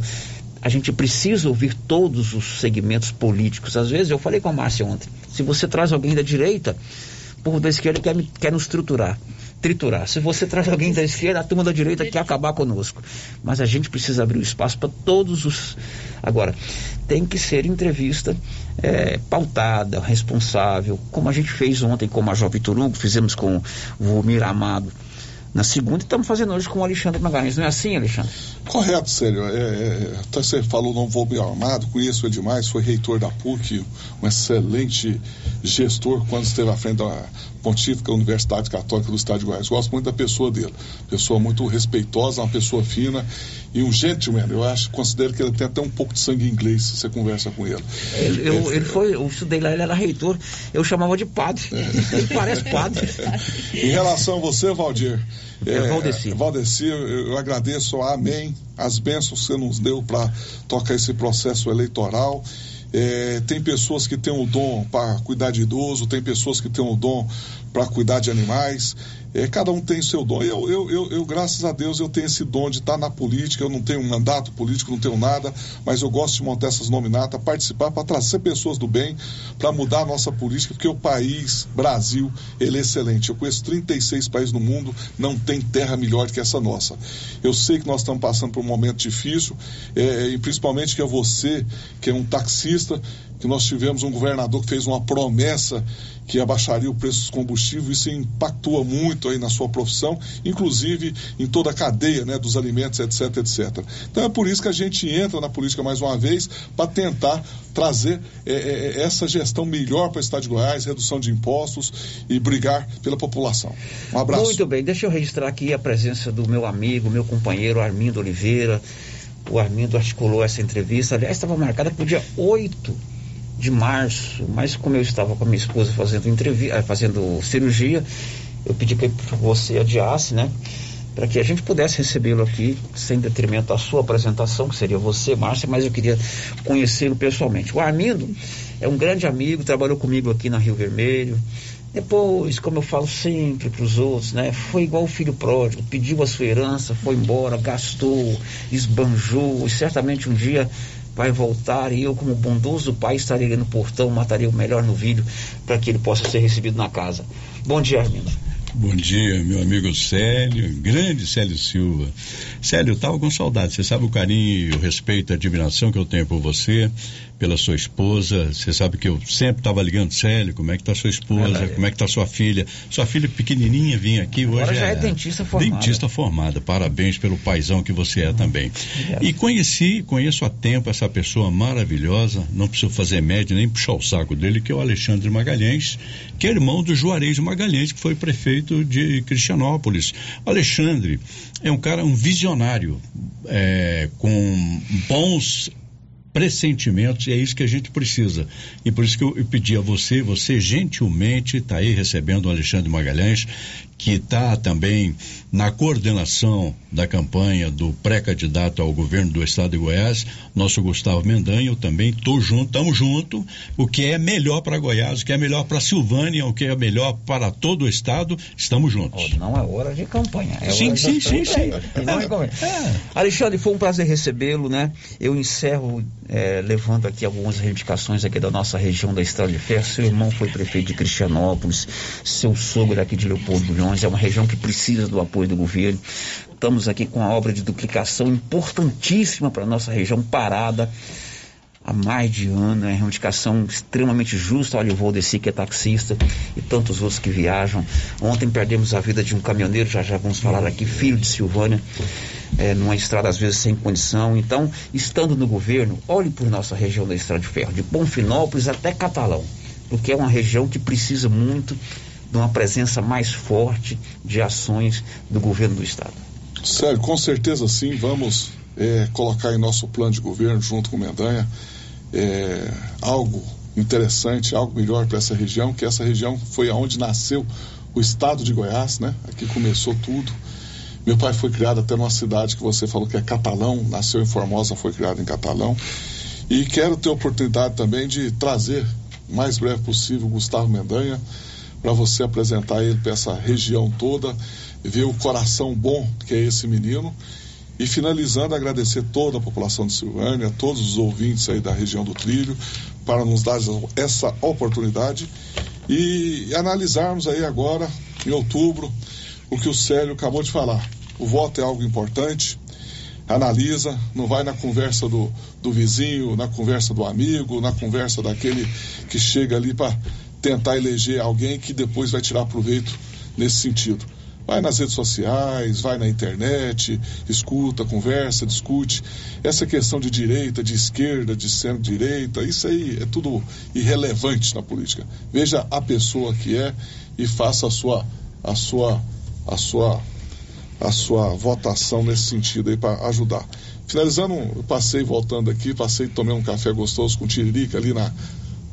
A gente precisa ouvir todos os segmentos políticos. Às vezes, eu falei com a Márcia ontem, se você traz alguém da direita, o povo da esquerda quer, quer nos triturar triturar. Se você traz alguém da esquerda, a turma da direita quer acabar conosco. Mas a gente precisa abrir o espaço para todos os. Agora, tem que ser entrevista é, pautada, responsável, como a gente fez ontem com o Major Vitor Hugo, fizemos com o Vomir Amado na segunda estamos fazendo hoje com o Alexandre Magalhães. Não é assim, Alexandre? Correto, Célio. É, é, até você falou, não vou bem armado, conheço ele demais, foi reitor da PUC, um excelente gestor quando esteve à frente da Pontífica Universidade Católica do Estado de Goiás. Gosto muito da pessoa dele. Pessoa muito respeitosa, uma pessoa fina e um gentleman. Eu acho, considero que ele tem até um pouco de sangue inglês se você conversa com ele. Ele, eu, é, ele foi, eu estudei lá, ele era reitor, eu chamava de padre. É. Ele parece padre. em relação a você, Valdir, é, Valdeci. Valdeci, eu, eu agradeço, amém, as bênçãos que você nos deu para tocar esse processo eleitoral. É, tem pessoas que têm o dom para cuidar de idoso, tem pessoas que têm o dom para cuidar de animais. É, cada um tem seu dom. Eu, eu, eu, eu, graças a Deus, eu tenho esse dom de estar na política. Eu não tenho um mandato político, não tenho nada, mas eu gosto de montar essas nominatas, participar para trazer pessoas do bem, para mudar a nossa política, porque o país, Brasil, ele é excelente. Eu conheço 36 países no mundo, não tem terra melhor que essa nossa. Eu sei que nós estamos passando por um momento difícil, é, e principalmente que é você, que é um taxista, que nós tivemos um governador que fez uma promessa que abaixaria o preço dos combustíveis, isso impactua muito aí na sua profissão, inclusive em toda a cadeia né, dos alimentos, etc, etc. Então é por isso que a gente entra na política mais uma vez para tentar trazer é, é, é, essa gestão melhor para o Estado de Goiás, redução de impostos e brigar pela população. Um abraço. Muito bem, deixa eu registrar aqui a presença do meu amigo, meu companheiro Armindo Oliveira. O Armindo articulou essa entrevista, aliás, estava marcada para o dia 8 de março, mas como eu estava com a minha esposa fazendo entrevista, eh, fazendo cirurgia, eu pedi que você adiasse, né? Para que a gente pudesse recebê-lo aqui, sem detrimento da sua apresentação, que seria você, Márcia, mas eu queria conhecê-lo pessoalmente. O Armindo é um grande amigo, trabalhou comigo aqui na Rio Vermelho. Depois, como eu falo sempre para os outros, né? Foi igual o filho pródigo, pediu a sua herança, foi embora, gastou, esbanjou, e certamente um dia vai voltar e eu, como bondoso pai, estarei ali no portão, mataria o melhor no vídeo para que ele possa ser recebido na casa. Bom dia, Armindo. Bom dia, meu amigo Célio, grande Célio Silva. Célio, eu estava com saudade. Você sabe o carinho, o respeito, a admiração que eu tenho por você pela sua esposa. Você sabe que eu sempre estava ligando, Célio, como é que está sua esposa, como é que está sua filha. Sua filha pequenininha vinha aqui hoje. Já é, é dentista formada. Dentista formada. Parabéns pelo paizão que você é também. Obrigado. E conheci, conheço há tempo essa pessoa maravilhosa, não preciso fazer média nem puxar o saco dele, que é o Alexandre Magalhães, que é irmão do Juarez Magalhães, que foi prefeito de Cristianópolis. Alexandre é um cara, um visionário, é, com bons pressentimentos e é isso que a gente precisa. E por isso que eu, eu pedi a você, você gentilmente está aí recebendo o Alexandre Magalhães, que está também na coordenação da campanha do pré-candidato ao governo do estado de Goiás, nosso Gustavo Mendanha, eu também estou junto, estamos junto, o que é melhor para Goiás, o que é melhor para Silvânia, o que é melhor para todo o estado, estamos juntos. Oh, não é hora de campanha, é sim, sim, sim, sim. É, é. Alexandre, foi um prazer recebê-lo, né? Eu encerro é, levando aqui algumas reivindicações aqui da nossa região da Estrada de Ferro. Seu irmão foi prefeito de Cristianópolis, seu sogro aqui de Leopoldo Bulhões, é uma região que precisa do apoio do governo. Estamos aqui com a obra de duplicação importantíssima para a nossa região parada há mais de ano, é uma reivindicação extremamente justa. Olha o Valdeci, que é taxista, e tantos outros que viajam. Ontem perdemos a vida de um caminhoneiro, já já vamos falar aqui, filho de Silvânia, é, numa estrada às vezes sem condição. Então, estando no governo, olhe por nossa região da Estrada de Ferro, de Bonfinópolis até Catalão, porque é uma região que precisa muito de uma presença mais forte de ações do governo do Estado. Sério, com certeza sim, vamos é, colocar em nosso plano de governo, junto com o Mendanha, é, algo interessante, algo melhor para essa região, que essa região foi aonde nasceu o estado de Goiás, né? Aqui começou tudo. Meu pai foi criado até numa cidade que você falou que é Catalão, nasceu em Formosa, foi criado em Catalão. E quero ter a oportunidade também de trazer, o mais breve possível, Gustavo Mendanha, para você apresentar ele para essa região toda, ver o coração bom que é esse menino. E finalizando, agradecer toda a população de Silvânia, todos os ouvintes aí da região do Trilho, para nos dar essa oportunidade e analisarmos aí agora, em outubro, o que o Célio acabou de falar. O voto é algo importante, analisa, não vai na conversa do, do vizinho, na conversa do amigo, na conversa daquele que chega ali para tentar eleger alguém que depois vai tirar proveito nesse sentido. Vai nas redes sociais, vai na internet, escuta, conversa, discute. Essa questão de direita, de esquerda, de centro-direita, isso aí é tudo irrelevante na política. Veja a pessoa que é e faça a sua, a sua, a sua, a sua votação nesse sentido aí para ajudar. Finalizando, eu passei voltando aqui, passei tomei um café gostoso com tiririca ali na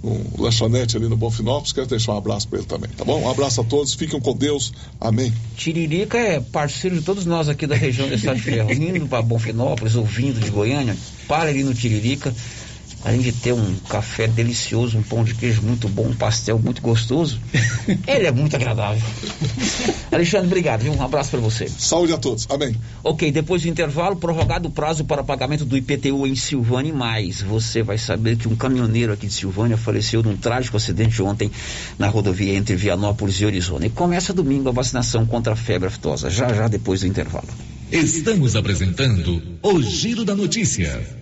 um lanchonete ali no Bonfinópolis. Quero deixar um abraço para ele também, tá bom? Um abraço a todos, fiquem com Deus. Amém. Tiririca é parceiro de todos nós aqui da região do Estado de Ferro, indo para Bonfinópolis, ouvindo de Goiânia. Para ali no Tiririca além de ter um café delicioso, um pão de queijo muito bom, um pastel muito gostoso, ele é muito agradável. Alexandre, obrigado, viu? Um abraço para você. Saúde a todos. Amém. Ok, depois do intervalo, prorrogado o prazo para pagamento do IPTU em Silvânia e mais. Você vai saber que um caminhoneiro aqui de Silvânia faleceu num trágico acidente ontem na rodovia entre Vianópolis e Arizona. E começa domingo a vacinação contra a febre aftosa, já já depois do intervalo. Estamos apresentando o Giro da Notícia.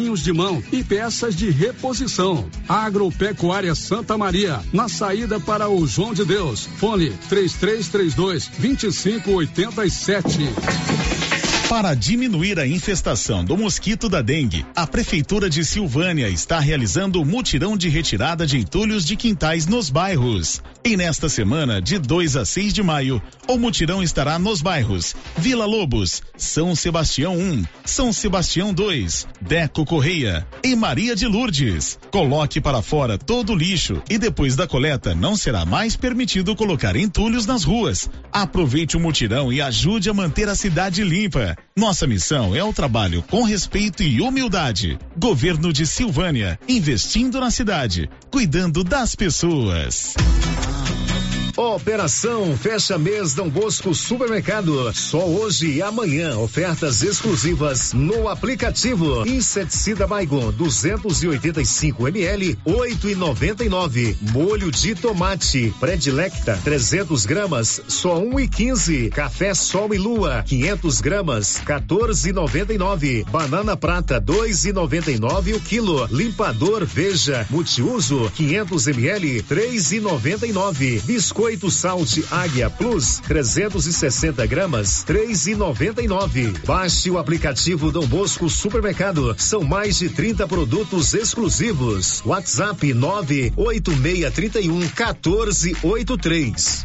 de mão e peças de reposição. Agropecuária Santa Maria, na saída para o João de Deus. Fone 3332 2587. Para diminuir a infestação do mosquito da dengue, a Prefeitura de Silvânia está realizando o mutirão de retirada de entulhos de quintais nos bairros. E nesta semana, de 2 a 6 de maio, o mutirão estará nos bairros Vila Lobos, São Sebastião 1, São Sebastião 2, Deco Correia e Maria de Lourdes. Coloque para fora todo o lixo e depois da coleta não será mais permitido colocar entulhos nas ruas. Aproveite o mutirão e ajude a manter a cidade limpa. Nossa missão é o trabalho com respeito e humildade. Governo de Silvânia, investindo na cidade, cuidando das pessoas. Operação Fecha Mês Dom Bosco Supermercado. Só hoje e amanhã ofertas exclusivas no aplicativo. Inseticida Baigon 285 ml 8,99. Molho de tomate Predilecta 300 gramas só 1,15. Café Sol e Lua 500 gramas 14,99. Banana Prata 2,99 o quilo. Limpador Veja multiuso 500 ml 3,99. Biscoito Biscoito Salt Águia Plus 360 gramas 3,99. Baixe o aplicativo Dom Bosco Supermercado. São mais de 30 produtos exclusivos. WhatsApp 98631 1483.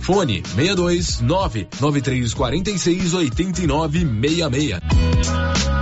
Fone 62 99346 8966.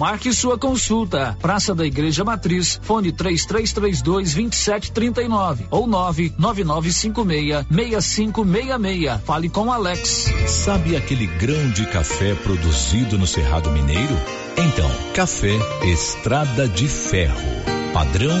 Marque sua consulta. Praça da Igreja Matriz, fone 3332 2739 ou 99956 6566. Fale com Alex. Sabe aquele grão de café produzido no Cerrado Mineiro? Então, café Estrada de Ferro. Padrão,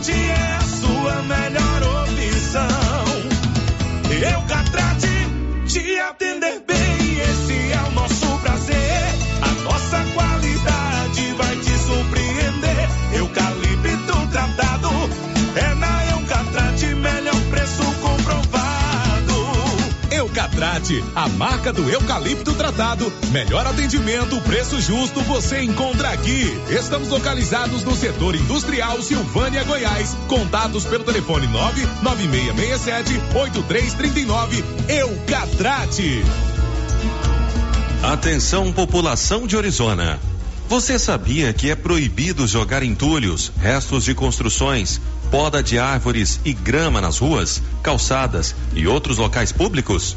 Norte A marca do eucalipto tratado. Melhor atendimento, preço justo, você encontra aqui. Estamos localizados no setor industrial Silvânia, Goiás. Contatos pelo telefone 99667 8339. Eucatrate. Atenção, população de Orizona. Você sabia que é proibido jogar entulhos, restos de construções, poda de árvores e grama nas ruas, calçadas e outros locais públicos?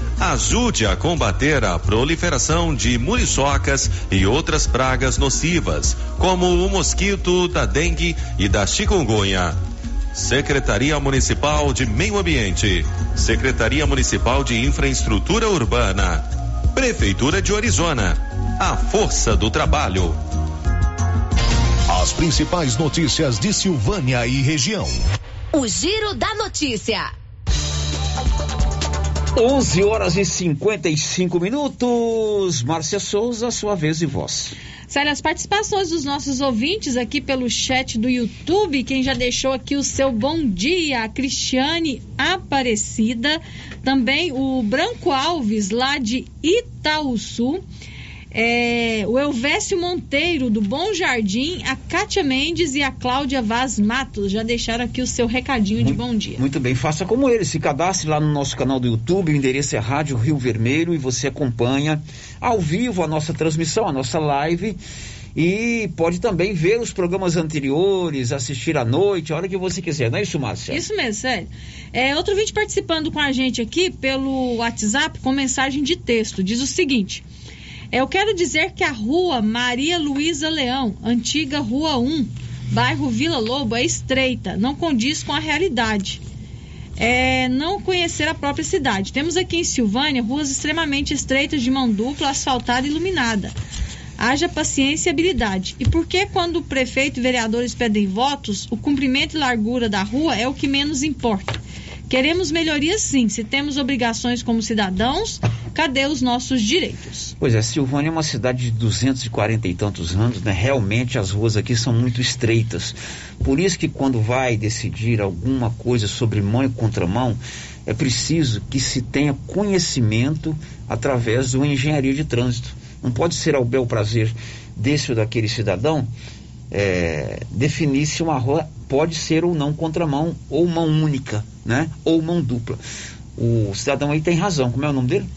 Ajude a combater a proliferação de muriçocas e outras pragas nocivas, como o mosquito da dengue e da chikungunya. Secretaria Municipal de Meio Ambiente, Secretaria Municipal de Infraestrutura Urbana, Prefeitura de Orizona. A força do trabalho. As principais notícias de Silvânia e região. O Giro da Notícia. 11 horas e 55 minutos. Márcia Souza, sua vez e voz. Sério, as participações dos nossos ouvintes aqui pelo chat do YouTube, quem já deixou aqui o seu bom dia, a Cristiane Aparecida, também o Branco Alves, lá de Itaúsu, é, o Elvésio Monteiro, do Bom Jardim, a Kátia Mendes e a Cláudia Vaz Matos, já deixaram aqui o seu recadinho de bom dia. Muito bem, faça como ele, se cadastre lá no nosso canal do YouTube, o endereço é Rádio Rio Vermelho e você acompanha ao vivo a nossa transmissão, a nossa live e pode também ver os programas anteriores, assistir à noite, a hora que você quiser, não é isso, Márcia? Isso mesmo, sério. É, outro vídeo participando com a gente aqui pelo WhatsApp com mensagem de texto, diz o seguinte... Eu quero dizer que a rua Maria Luísa Leão, antiga Rua 1, bairro Vila Lobo, é estreita, não condiz com a realidade. É não conhecer a própria cidade. Temos aqui em Silvânia ruas extremamente estreitas de mão dupla, asfaltada e iluminada. Haja paciência e habilidade. E por que quando o prefeito e vereadores pedem votos, o comprimento e largura da rua é o que menos importa? Queremos melhorias sim. Se temos obrigações como cidadãos, cadê os nossos direitos? Pois é, Silvânia é uma cidade de 240 e tantos anos, né? Realmente as ruas aqui são muito estreitas. Por isso que quando vai decidir alguma coisa sobre mão e contramão, é preciso que se tenha conhecimento através do engenharia de trânsito. Não pode ser ao bel prazer desse ou daquele cidadão é, definir se uma rua pode ser ou não contramão ou mão única, né? Ou mão dupla. O cidadão aí tem razão. Como é o nome dele?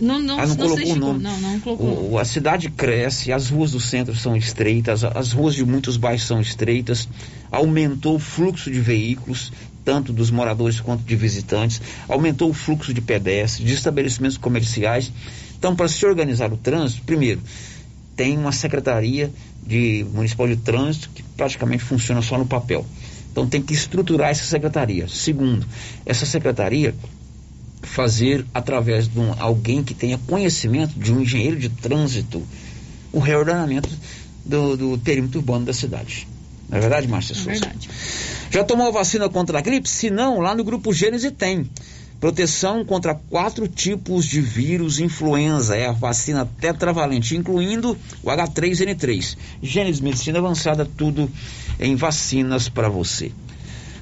Não, não, ah, não, não colocou o nome. Não, não colocou. O, a cidade cresce, as ruas do centro são estreitas, as ruas de muitos bairros são estreitas, aumentou o fluxo de veículos, tanto dos moradores quanto de visitantes, aumentou o fluxo de pedestres, de estabelecimentos comerciais. Então, para se organizar o trânsito, primeiro, tem uma secretaria de municipal de trânsito que praticamente funciona só no papel. Então tem que estruturar essa secretaria. Segundo, essa secretaria fazer através de um, alguém que tenha conhecimento de um engenheiro de trânsito o reordenamento do, do perímetro urbano da cidade. Não é verdade, Márcia É Souza? verdade. Já tomou a vacina contra a gripe? Se não, lá no Grupo Gênese tem. Proteção contra quatro tipos de vírus influenza. É a vacina tetravalente, incluindo o H3N3. Gênese Medicina Avançada, tudo em vacinas para você.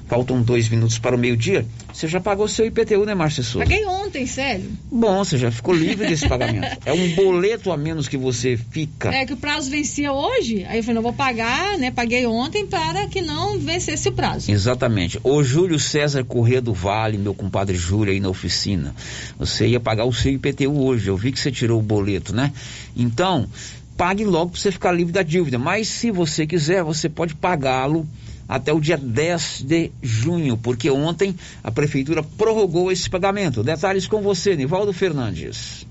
Faltam dois minutos para o meio-dia. Você já pagou seu IPTU, né, Márcia Souza? Paguei ontem, sério. Bom, você já ficou livre desse pagamento. É um boleto a menos que você fica. É que o prazo vencia hoje, aí eu falei, não vou pagar, né? Paguei ontem para que não vencesse o prazo. Exatamente. O Júlio César Corrêa do Vale, meu compadre Júlio aí na oficina. Você ia pagar o seu IPTU hoje. Eu vi que você tirou o boleto, né? Então, pague logo para você ficar livre da dívida. Mas se você quiser, você pode pagá-lo até o dia 10 de junho, porque ontem a prefeitura prorrogou esse pagamento. Detalhes com você, Nivaldo Fernandes.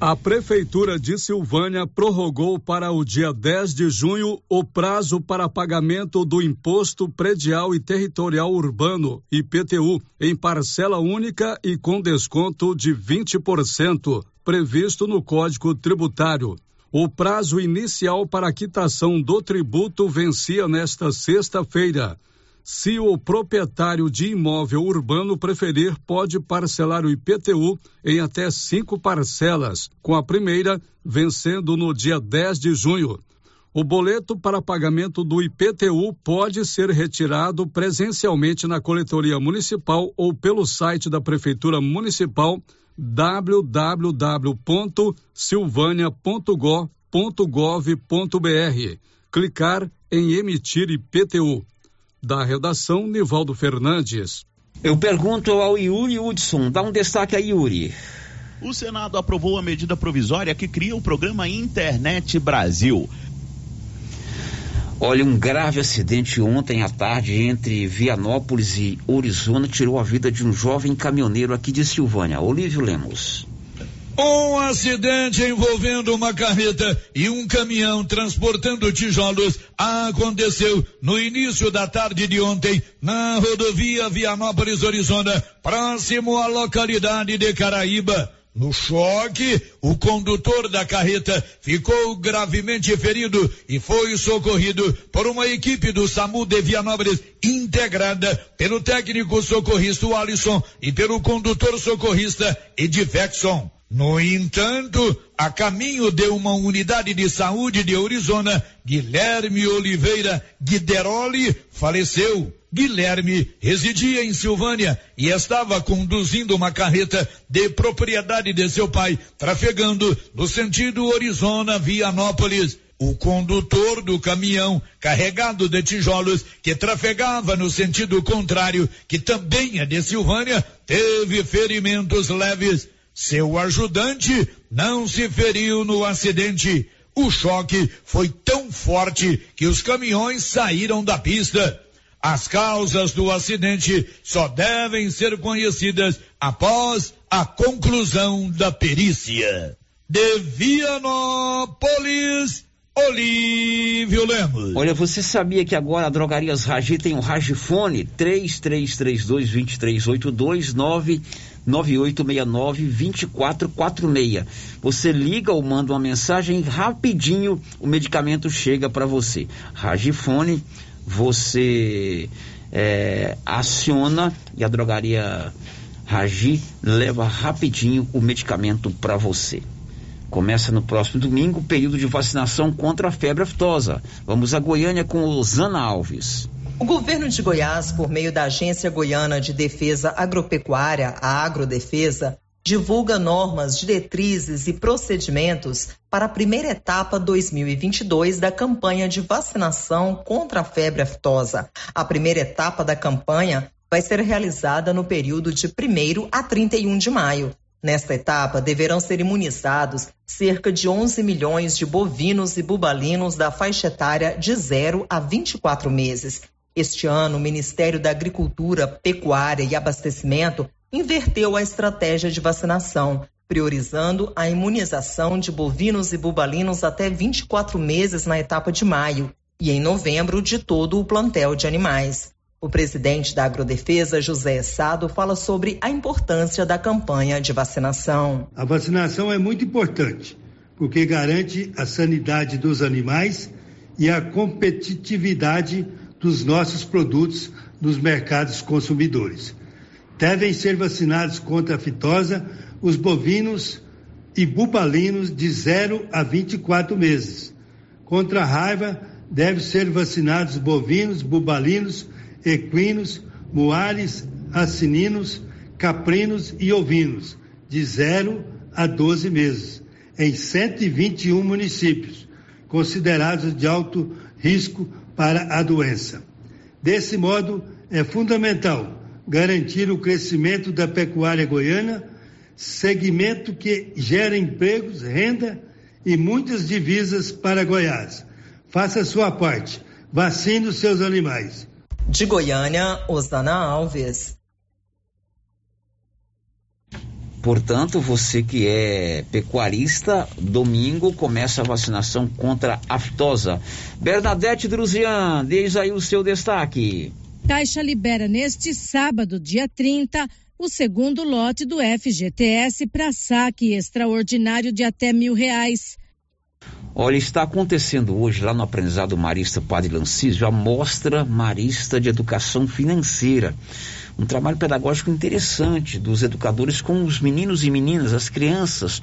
A Prefeitura de Silvânia prorrogou para o dia 10 de junho o prazo para pagamento do Imposto Predial e Territorial Urbano, IPTU, em parcela única e com desconto de 20%, previsto no Código Tributário. O prazo inicial para a quitação do tributo vencia nesta sexta-feira. Se o proprietário de imóvel urbano preferir, pode parcelar o IPTU em até cinco parcelas, com a primeira vencendo no dia 10 de junho. O boleto para pagamento do IPTU pode ser retirado presencialmente na coletoria municipal ou pelo site da Prefeitura Municipal www.silvânia.gov.br. Clicar em emitir IPTU. Da redação, Nivaldo Fernandes. Eu pergunto ao Yuri Hudson, dá um destaque a Yuri. O Senado aprovou a medida provisória que cria o programa Internet Brasil. Olha, um grave acidente ontem à tarde entre Vianópolis e Orizona tirou a vida de um jovem caminhoneiro aqui de Silvânia, Olívio Lemos. Um acidente envolvendo uma carreta e um caminhão transportando tijolos aconteceu no início da tarde de ontem na rodovia Vianópolis Orizona, próximo à localidade de Caraíba. No choque, o condutor da carreta ficou gravemente ferido e foi socorrido por uma equipe do SAMU de Vianópolis integrada pelo técnico socorrista Alisson e pelo condutor socorrista Edifexon. No entanto, a caminho de uma unidade de saúde de Arizona, Guilherme Oliveira Guideroli faleceu. Guilherme residia em Silvânia e estava conduzindo uma carreta de propriedade de seu pai, trafegando no sentido Arizona-Vianópolis. O condutor do caminhão carregado de tijolos que trafegava no sentido contrário, que também é de Silvânia, teve ferimentos leves. Seu ajudante não se feriu no acidente. O choque foi tão forte que os caminhões saíram da pista. As causas do acidente só devem ser conhecidas após a conclusão da perícia. De Vianópolis, Olívio Lemos. Olha, você sabia que agora a Drogarias Ragi tem um Ragifone 3332-2382 99869-2446. Você liga ou manda uma mensagem rapidinho o medicamento chega para você. Ragifone, você é, aciona e a drogaria Ragi leva rapidinho o medicamento para você. Começa no próximo domingo o período de vacinação contra a febre aftosa. Vamos a Goiânia com Osana Alves. O governo de Goiás, por meio da Agência Goiana de Defesa Agropecuária, a Agrodefesa, divulga normas, diretrizes e procedimentos para a primeira etapa 2022 da campanha de vacinação contra a febre aftosa. A primeira etapa da campanha vai ser realizada no período de 1 a 31 de maio. Nesta etapa, deverão ser imunizados cerca de 11 milhões de bovinos e bubalinos da faixa etária de 0 a 24 meses. Este ano, o Ministério da Agricultura, Pecuária e Abastecimento inverteu a estratégia de vacinação, priorizando a imunização de bovinos e bubalinos até 24 meses na etapa de maio e em novembro de todo o plantel de animais. O presidente da Agrodefesa, José Sado, fala sobre a importância da campanha de vacinação. A vacinação é muito importante, porque garante a sanidade dos animais e a competitividade dos nossos produtos nos mercados consumidores. Devem ser vacinados contra a fitosa os bovinos e bubalinos de 0 a 24 meses. Contra a raiva, devem ser vacinados bovinos, bubalinos equinos, moares, assininos, caprinos e ovinos, de 0 a 12 meses, em 121 municípios, considerados de alto risco para a doença. Desse modo, é fundamental garantir o crescimento da pecuária goiana, segmento que gera empregos, renda e muitas divisas para Goiás. Faça a sua parte, vacine os seus animais. De Goiânia, Osana Alves. Portanto, você que é pecuarista, domingo começa a vacinação contra a aftosa. Bernadette Druzian, diz aí o seu destaque. Caixa libera neste sábado, dia 30, o segundo lote do FGTS para saque extraordinário de até mil reais. Olha, está acontecendo hoje lá no aprendizado Marista Padre Lancísio a Mostra Marista de Educação Financeira. Um trabalho pedagógico interessante dos educadores com os meninos e meninas, as crianças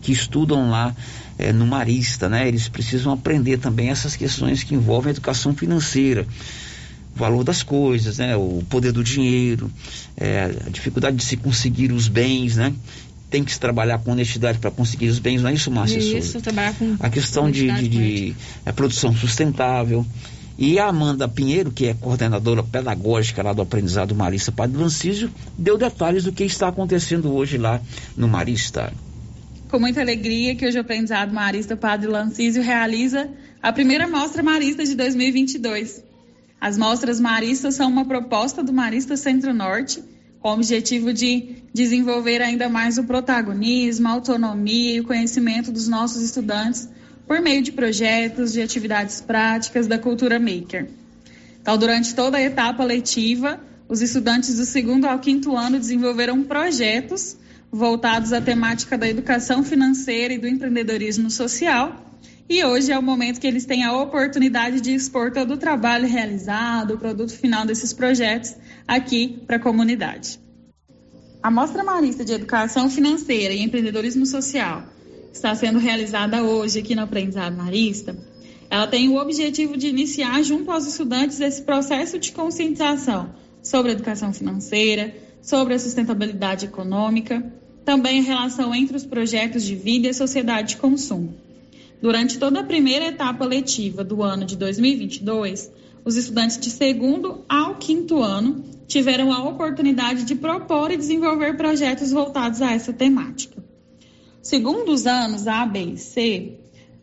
que estudam lá é, no Marista, né? Eles precisam aprender também essas questões que envolvem a educação financeira valor das coisas, né? O poder do dinheiro, é, a dificuldade de se conseguir os bens, né? Tem que se trabalhar com honestidade para conseguir os bens, não é isso, Márcia Isso, trabalhar com A questão de, de, de é, produção sustentável. E a Amanda Pinheiro, que é coordenadora pedagógica lá do Aprendizado Marista Padre Lancísio, deu detalhes do que está acontecendo hoje lá no Marista. Com muita alegria que hoje o Aprendizado Marista Padre Lancísio realiza a primeira Mostra Marista de 2022. As mostras maristas são uma proposta do Marista Centro-Norte, com o objetivo de desenvolver ainda mais o protagonismo, a autonomia e o conhecimento dos nossos estudantes por meio de projetos, de atividades práticas da cultura maker. Então, durante toda a etapa letiva, os estudantes do segundo ao quinto ano desenvolveram projetos voltados à temática da educação financeira e do empreendedorismo social e hoje é o momento que eles têm a oportunidade de expor todo o trabalho realizado, o produto final desses projetos aqui para a comunidade. A Mostra Marista de Educação Financeira e Empreendedorismo Social está sendo realizada hoje aqui no Aprendizado Marista. Ela tem o objetivo de iniciar junto aos estudantes esse processo de conscientização sobre a educação financeira, sobre a sustentabilidade econômica, também a relação entre os projetos de vida e a sociedade de consumo. Durante toda a primeira etapa letiva do ano de 2022, os estudantes de segundo ao quinto ano tiveram a oportunidade de propor e desenvolver projetos voltados a essa temática. Segundo os anos A, B e C,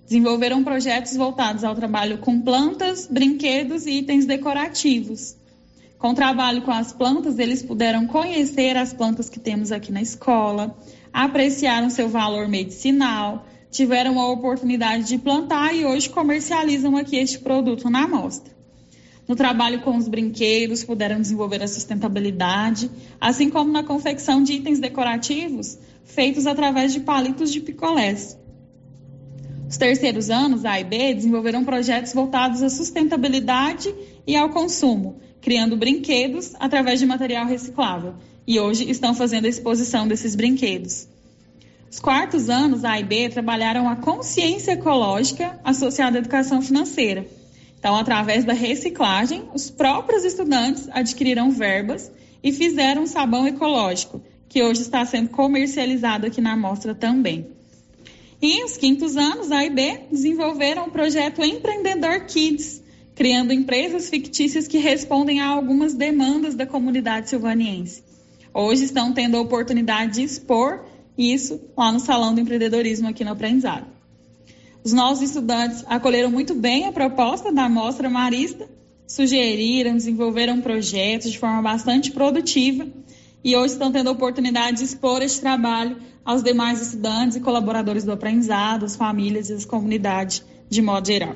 desenvolveram projetos voltados ao trabalho com plantas, brinquedos e itens decorativos. Com o trabalho com as plantas, eles puderam conhecer as plantas que temos aqui na escola, apreciaram seu valor medicinal, tiveram a oportunidade de plantar e hoje comercializam aqui este produto na amostra. No trabalho com os brinquedos, puderam desenvolver a sustentabilidade, assim como na confecção de itens decorativos feitos através de palitos de picolés. Os terceiros anos, A e B, desenvolveram projetos voltados à sustentabilidade e ao consumo, criando brinquedos através de material reciclável. E hoje estão fazendo a exposição desses brinquedos. Os quartos anos, A e B, trabalharam a consciência ecológica associada à educação financeira. Então, através da reciclagem, os próprios estudantes adquiriram verbas e fizeram um sabão ecológico, que hoje está sendo comercializado aqui na amostra também. E os quintos anos, A e B, desenvolveram o projeto Empreendedor Kids, criando empresas fictícias que respondem a algumas demandas da comunidade silvaniense. Hoje estão tendo a oportunidade de expor isso lá no Salão do Empreendedorismo aqui no Aprendizado. Os nossos estudantes acolheram muito bem a proposta da Mostra Marista, sugeriram, desenvolveram projetos de forma bastante produtiva e hoje estão tendo a oportunidade de expor este trabalho aos demais estudantes e colaboradores do aprendizado, as famílias e as comunidades de modo geral.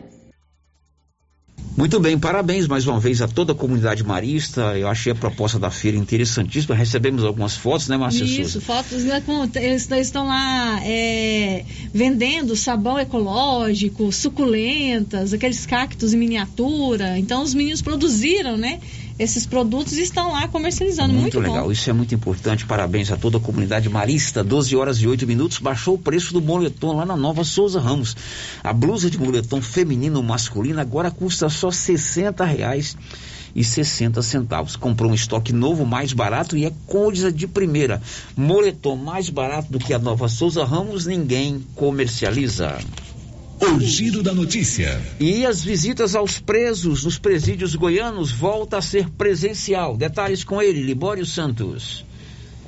Muito bem, parabéns mais uma vez a toda a comunidade marista. Eu achei a proposta da feira interessantíssima. Recebemos algumas fotos, né, Márcia Isso, Souza? fotos, né, com- eles estão lá é, vendendo sabão ecológico, suculentas, aqueles cactos em miniatura. Então os meninos produziram, né, esses produtos e estão lá comercializando. Muito, Muito legal, bom. isso é muito importante. Parabéns a toda a comunidade marista. 12 horas e 8 minutos. Baixou o preço do moletom lá na Nova Souza Ramos. A blusa de moletom feminino ou masculino agora custa só 60 reais e 60 centavos. Comprou um estoque novo, mais barato e é coisa de primeira. Moletom mais barato do que a Nova Souza Ramos, ninguém comercializa. O giro da notícia. E as visitas aos presos nos presídios goianos volta a ser presencial. Detalhes com ele, Libório Santos.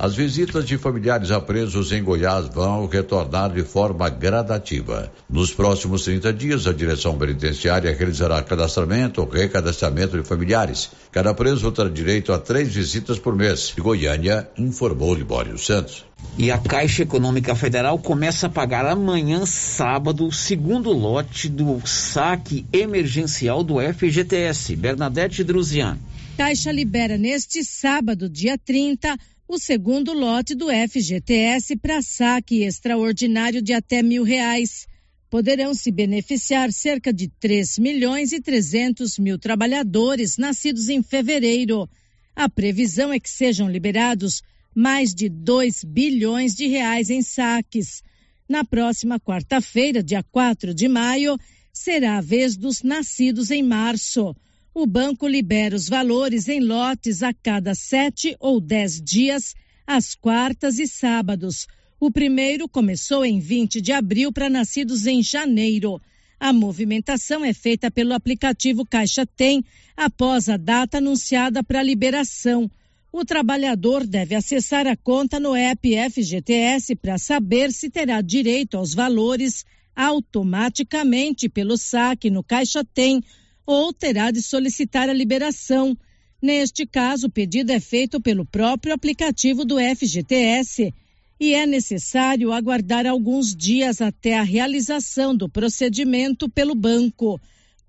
As visitas de familiares a presos em Goiás vão retornar de forma gradativa. Nos próximos 30 dias, a direção penitenciária realizará cadastramento ou recadastramento de familiares. Cada preso terá direito a três visitas por mês. De Goiânia, informou Libório Santos. E a Caixa Econômica Federal começa a pagar amanhã, sábado, o segundo lote do saque emergencial do FGTS. Bernadette Druzian. Caixa libera neste sábado, dia 30, o segundo lote do FGTS para saque extraordinário de até mil reais. Poderão se beneficiar cerca de 3 milhões e 300 mil trabalhadores nascidos em fevereiro. A previsão é que sejam liberados mais de 2 bilhões de reais em saques. Na próxima quarta-feira, dia 4 de maio, será a vez dos nascidos em março o banco libera os valores em lotes a cada sete ou dez dias, às quartas e sábados. O primeiro começou em 20 de abril para nascidos em janeiro. A movimentação é feita pelo aplicativo Caixa Tem após a data anunciada para liberação. O trabalhador deve acessar a conta no app FGTS para saber se terá direito aos valores automaticamente pelo saque no Caixa Tem ou terá de solicitar a liberação. Neste caso, o pedido é feito pelo próprio aplicativo do FGTS e é necessário aguardar alguns dias até a realização do procedimento pelo banco.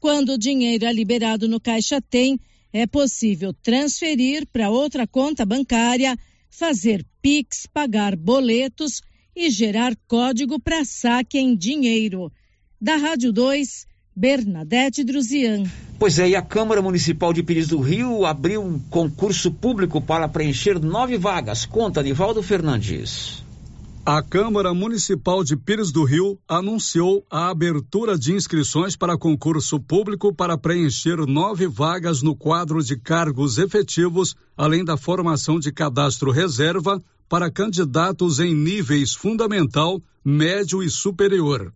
Quando o dinheiro é liberado no Caixa Tem, é possível transferir para outra conta bancária, fazer PIX, pagar boletos e gerar código para saque em dinheiro. Da Rádio 2, Bernadette Druzian. Pois é, e a Câmara Municipal de Pires do Rio abriu um concurso público para preencher nove vagas. Conta, Nivaldo Fernandes. A Câmara Municipal de Pires do Rio anunciou a abertura de inscrições para concurso público para preencher nove vagas no quadro de cargos efetivos, além da formação de cadastro reserva para candidatos em níveis fundamental, médio e superior.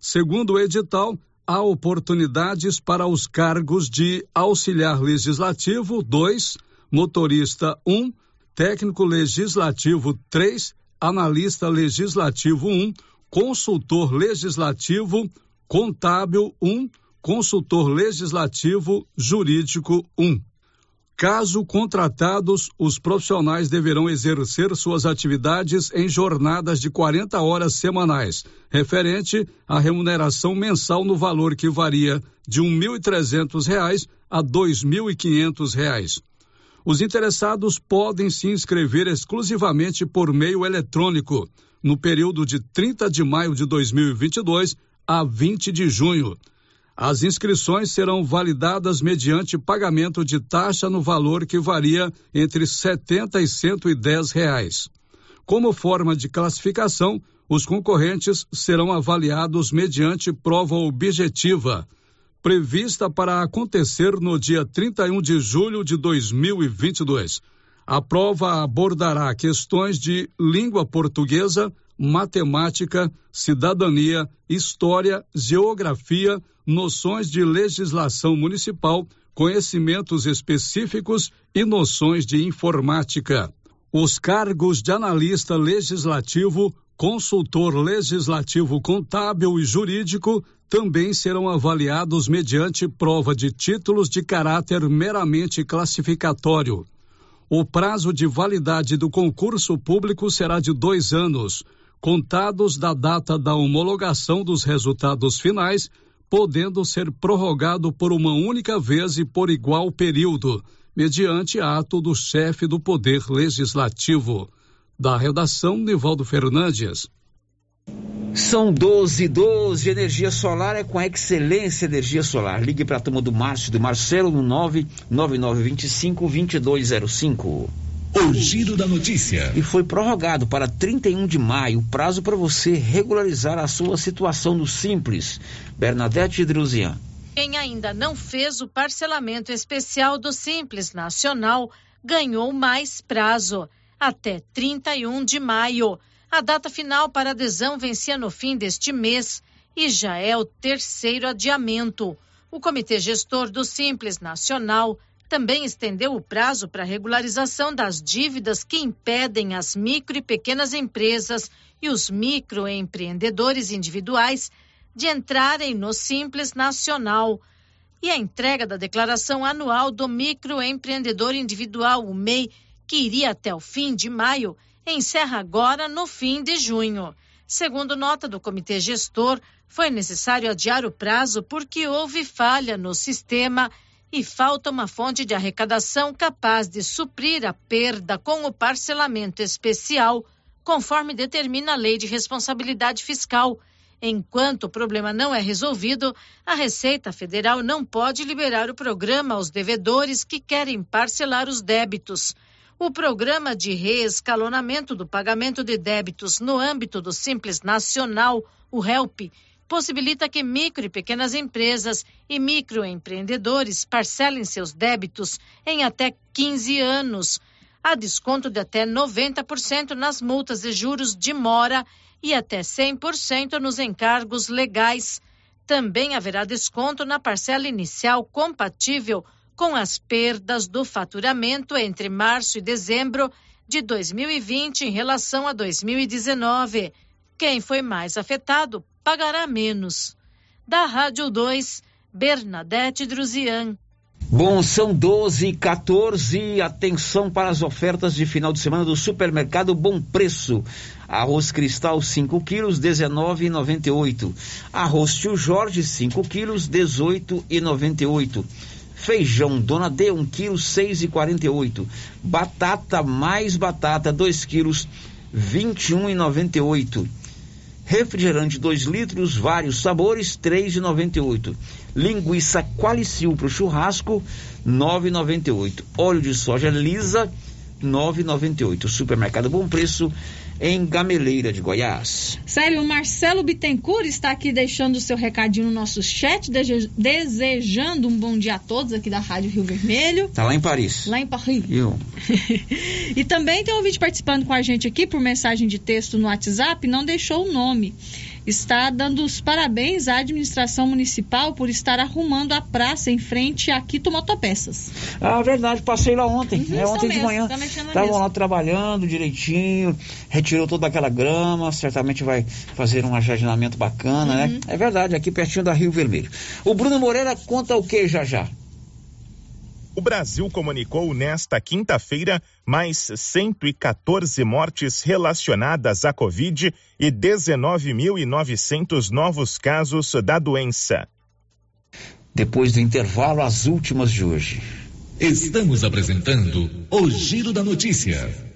Segundo o edital, há oportunidades para os cargos de auxiliar legislativo 2, motorista 1, um, técnico legislativo 3, analista legislativo 1, um, consultor legislativo, contábil 1, um, consultor legislativo jurídico 1. Caso contratados, os profissionais deverão exercer suas atividades em jornadas de 40 horas semanais, referente à remuneração mensal no valor que varia de R$ 1.300 a R$ 2.500. Os interessados podem se inscrever exclusivamente por meio eletrônico no período de 30 de maio de 2022 a 20 de junho as inscrições serão validadas mediante pagamento de taxa no valor que varia entre 70 e 110 reais. Como forma de classificação, os concorrentes serão avaliados mediante prova objetiva, prevista para acontecer no dia 31 de julho de 2022. A prova abordará questões de língua portuguesa, matemática, cidadania, história, geografia, noções de legislação municipal, conhecimentos específicos e noções de informática. Os cargos de analista legislativo, consultor legislativo contábil e jurídico também serão avaliados mediante prova de títulos de caráter meramente classificatório. O prazo de validade do concurso público será de dois anos, contados da data da homologação dos resultados finais podendo ser prorrogado por uma única vez e por igual período, mediante ato do chefe do Poder Legislativo. Da redação, Nivaldo Fernandes. São 12 12 energia solar é com a excelência energia solar. Ligue para a turma do Márcio do Marcelo no 99925 2205. O giro da notícia. E foi prorrogado para 31 de maio o prazo para você regularizar a sua situação no Simples. Bernadette Druzian. Quem ainda não fez o parcelamento especial do Simples Nacional ganhou mais prazo, até 31 de maio. A data final para adesão vencia no fim deste mês e já é o terceiro adiamento. O Comitê Gestor do Simples Nacional também estendeu o prazo para regularização das dívidas que impedem as micro e pequenas empresas e os microempreendedores individuais de entrarem no Simples Nacional. E a entrega da declaração anual do microempreendedor individual, o MEI, que iria até o fim de maio, encerra agora no fim de junho. Segundo nota do comitê gestor, foi necessário adiar o prazo porque houve falha no sistema e falta uma fonte de arrecadação capaz de suprir a perda com o parcelamento especial, conforme determina a Lei de Responsabilidade Fiscal. Enquanto o problema não é resolvido, a Receita Federal não pode liberar o programa aos devedores que querem parcelar os débitos. O programa de reescalonamento do pagamento de débitos no âmbito do Simples Nacional, o HELP, possibilita que micro e pequenas empresas e microempreendedores parcelem seus débitos em até 15 anos. Há desconto de até 90% nas multas de juros de mora e até 100% nos encargos legais. Também haverá desconto na parcela inicial compatível com as perdas do faturamento entre março e dezembro de 2020 em relação a 2019. Quem foi mais afetado pagará menos. Da Rádio 2, Bernadette Druzian. Bom, são 12 e 14. Atenção para as ofertas de final de semana do supermercado Bom Preço. Arroz cristal 5 quilos, 19,98. Arroz tio Jorge 5 quilos, 18,98. Feijão Dona D 1 quilo, 6,48. Batata mais batata 2 quilos, 21,98. Refrigerante 2 litros, vários sabores, R$ 3,98. Linguiça Qualicil para o churrasco, R$ 9,98. Óleo de soja lisa, R$ 9,98. Supermercado Bom Preço, em Gameleira de Goiás. Sério, o Marcelo Bittencourt está aqui deixando o seu recadinho no nosso chat, desejando um bom dia a todos aqui da Rádio Rio Vermelho. Tá lá em Paris. Lá em Paris. Eu. e também tem um ouvinte participando com a gente aqui por mensagem de texto no WhatsApp, não deixou o nome está dando os parabéns à administração municipal por estar arrumando a praça em frente a Quito Motopeças. Ah, verdade, passei lá ontem, uhum, né? Ontem de manhã. Estavam lá trabalhando direitinho, retirou toda aquela grama, certamente vai fazer um ajardiamento bacana, né? uhum. né? É verdade, aqui pertinho da Rio Vermelho. O Bruno Moreira conta o que já já? O Brasil comunicou nesta quinta-feira mais 114 mortes relacionadas à Covid e 19.900 novos casos da doença. Depois do intervalo, as últimas de hoje. Estamos apresentando o Giro da Notícia.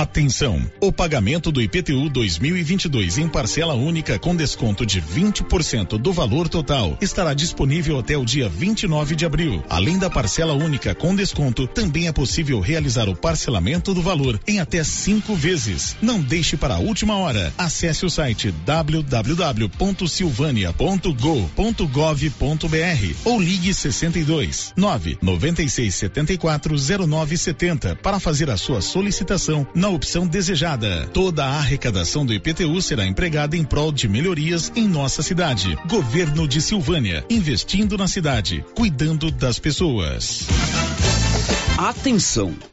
Atenção! O pagamento do IPTU 2022 em parcela única com desconto de 20% do valor total estará disponível até o dia 29 de abril. Além da parcela única com desconto, também é possível realizar o parcelamento do valor em até cinco vezes. Não deixe para a última hora. Acesse o site www.silvania.go.gov.br ou ligue 62 9 96 74 0970 para fazer a sua solicitação na opção desejada. Toda a arrecadação do IPTU será empregada em prol de melhorias em nossa cidade. Governo de Silvânia, investindo na cidade, cuidando das pessoas. Atenção!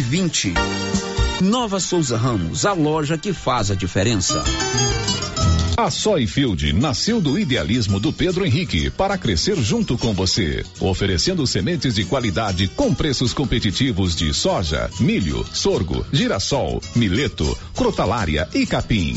2020. Nova Souza Ramos, a loja que faz a diferença. A Soyfield nasceu do idealismo do Pedro Henrique para crescer junto com você, oferecendo sementes de qualidade com preços competitivos de soja, milho, sorgo, girassol, mileto, crotalária e capim.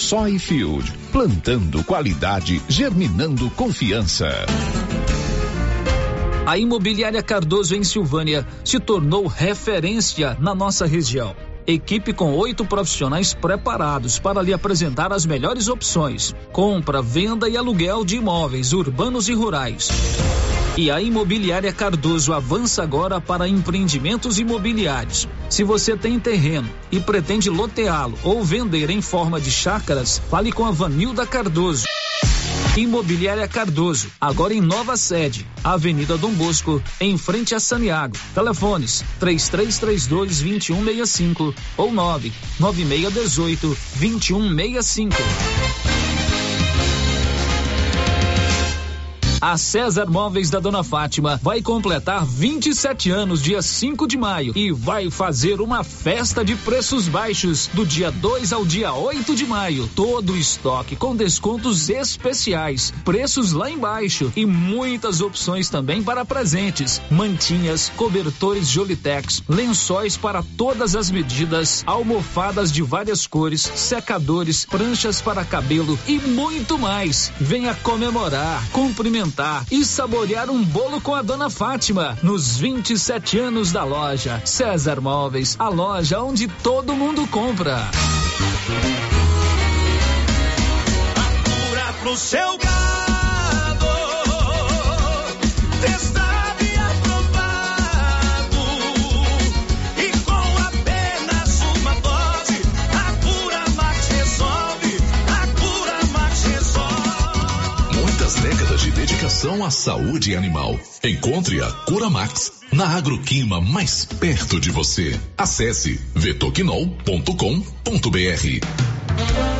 Soy Field, plantando qualidade, germinando confiança. A Imobiliária Cardoso em Silvânia se tornou referência na nossa região. Equipe com oito profissionais preparados para lhe apresentar as melhores opções: compra, venda e aluguel de imóveis urbanos e rurais. E a Imobiliária Cardoso avança agora para empreendimentos imobiliários. Se você tem terreno e pretende loteá-lo ou vender em forma de chácaras, fale com a Vanilda Cardoso. Imobiliária Cardoso, agora em nova sede, Avenida Dom Bosco, em frente a Saniago. Telefones: 3332 2165 ou 99618 2165. A César Móveis da Dona Fátima vai completar 27 anos dia 5 de maio e vai fazer uma festa de preços baixos do dia 2 ao dia 8 de maio. Todo o estoque com descontos especiais, preços lá embaixo e muitas opções também para presentes: mantinhas, cobertores Jolitex, lençóis para todas as medidas, almofadas de várias cores, secadores, pranchas para cabelo e muito mais. Venha comemorar, cumprimentar e saborear um bolo com a dona Fátima nos 27 anos da loja. César Móveis, a loja onde todo mundo compra. Cura pro seu gado. Dedicação à saúde animal. Encontre a Cura Max na Agroquima mais perto de você. Acesse vetoquinol.com.br.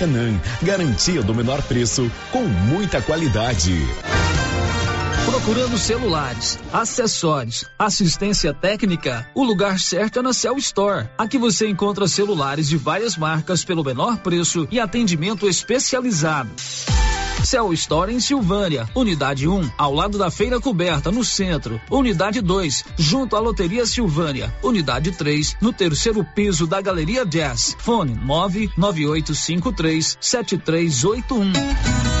garantia do menor preço com muita qualidade. Procurando celulares, acessórios, assistência técnica, o lugar certo é na Cell Store. Aqui você encontra celulares de várias marcas pelo menor preço e atendimento especializado. Cell Store em Silvânia, Unidade 1, ao lado da Feira Coberta, no centro. Unidade 2, junto à Loteria Silvânia. Unidade 3, no terceiro piso da Galeria Jazz. Fone 99853 7381.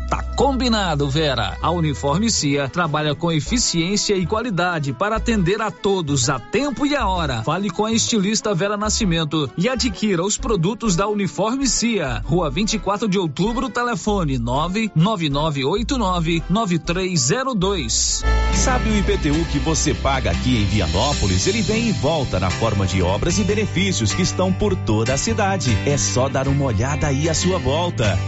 Tá combinado, Vera. A Uniforme Cia trabalha com eficiência e qualidade para atender a todos a tempo e a hora. Fale com a estilista Vera Nascimento e adquira os produtos da Uniforme Cia. Rua 24 de Outubro, telefone 999899302. Sabe o IPTU que você paga aqui em Vianópolis? Ele vem e volta na forma de obras e benefícios que estão por toda a cidade. É só dar uma olhada aí à sua volta.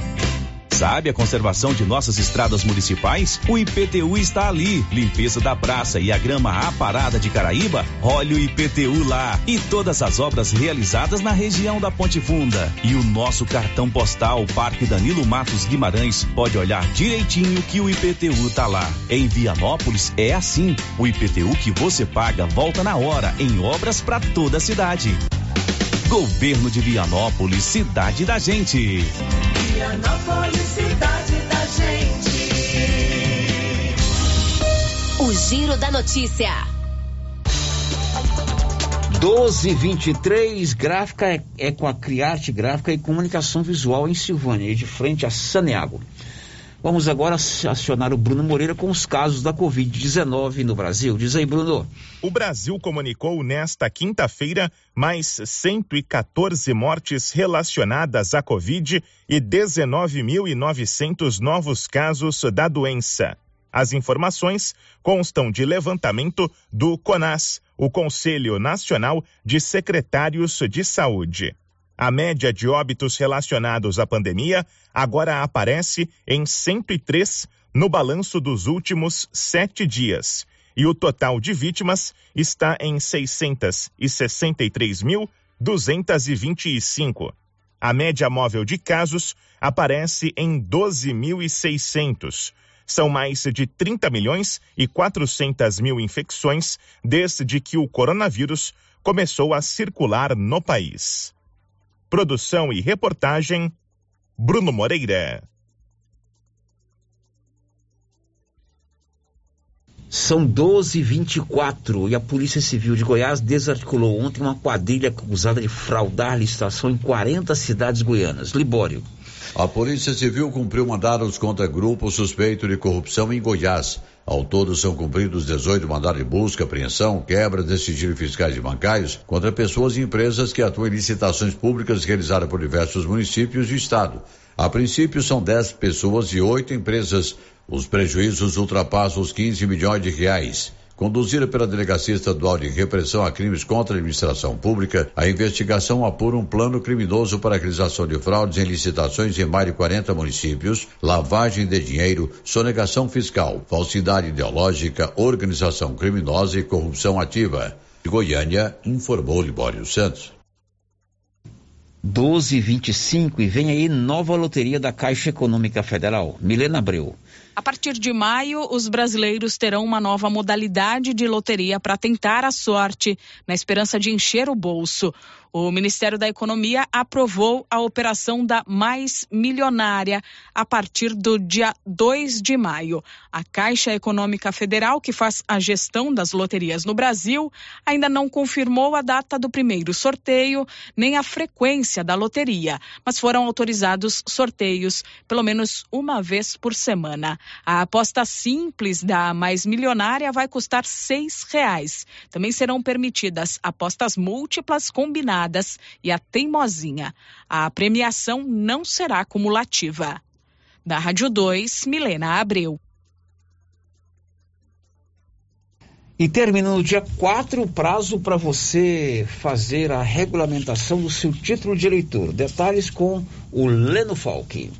Sabe a conservação de nossas estradas municipais? O IPTU está ali. Limpeza da praça e a grama aparada de Caraíba? Olha o IPTU lá. E todas as obras realizadas na região da Ponte Funda. E o nosso cartão postal Parque Danilo Matos Guimarães pode olhar direitinho que o IPTU tá lá. Em Vianópolis é assim. O IPTU que você paga volta na hora em obras para toda a cidade. Governo de Vianópolis, cidade da gente. Vianópolis, O Giro da Notícia. 1223, gráfica é, é com a Criarte Gráfica e Comunicação Visual em Silvânia, de frente a Saneago. Vamos agora acionar o Bruno Moreira com os casos da Covid-19 no Brasil. Diz aí, Bruno. O Brasil comunicou nesta quinta-feira mais 114 mortes relacionadas à Covid e 19.900 novos casos da doença. As informações constam de levantamento do CONAS, o Conselho Nacional de Secretários de Saúde. A média de óbitos relacionados à pandemia agora aparece em 103 no balanço dos últimos sete dias, e o total de vítimas está em 663.225. A média móvel de casos aparece em 12.600. São mais de 30 milhões e 400 mil infecções desde que o coronavírus começou a circular no país. Produção e reportagem Bruno Moreira. São 12h24 e a Polícia Civil de Goiás desarticulou ontem uma quadrilha acusada de fraudar licitação em 40 cidades goianas. Libório. A Polícia Civil cumpriu mandados contra grupo suspeito de corrupção em Goiás. Ao todo, são cumpridos 18 mandados de busca, apreensão, quebra de sigilo fiscais e bancários contra pessoas e empresas que atuam em licitações públicas realizadas por diversos municípios e estado. A princípio, são 10 pessoas e 8 empresas. Os prejuízos ultrapassam os 15 milhões de reais. Conduzida pela Delegacia Estadual de Repressão a Crimes contra a Administração Pública, a investigação apura um plano criminoso para a realização de fraudes em licitações em mais de 40 municípios, lavagem de dinheiro, sonegação fiscal, falsidade ideológica, organização criminosa e corrupção ativa. De Goiânia, informou Libório Santos. 1225 e vem aí nova loteria da Caixa Econômica Federal. Milena Abreu. A partir de maio, os brasileiros terão uma nova modalidade de loteria para tentar a sorte, na esperança de encher o bolso. O Ministério da Economia aprovou a operação da Mais Milionária a partir do dia 2 de maio. A Caixa Econômica Federal, que faz a gestão das loterias no Brasil, ainda não confirmou a data do primeiro sorteio nem a frequência da loteria, mas foram autorizados sorteios pelo menos uma vez por semana. A aposta simples da Mais Milionária vai custar seis reais. Também serão permitidas apostas múltiplas combinadas e a teimosinha. A premiação não será cumulativa. Da Rádio 2, Milena Abreu. E termina no dia 4 o prazo para você fazer a regulamentação do seu título de eleitor. Detalhes com o Leno Falck.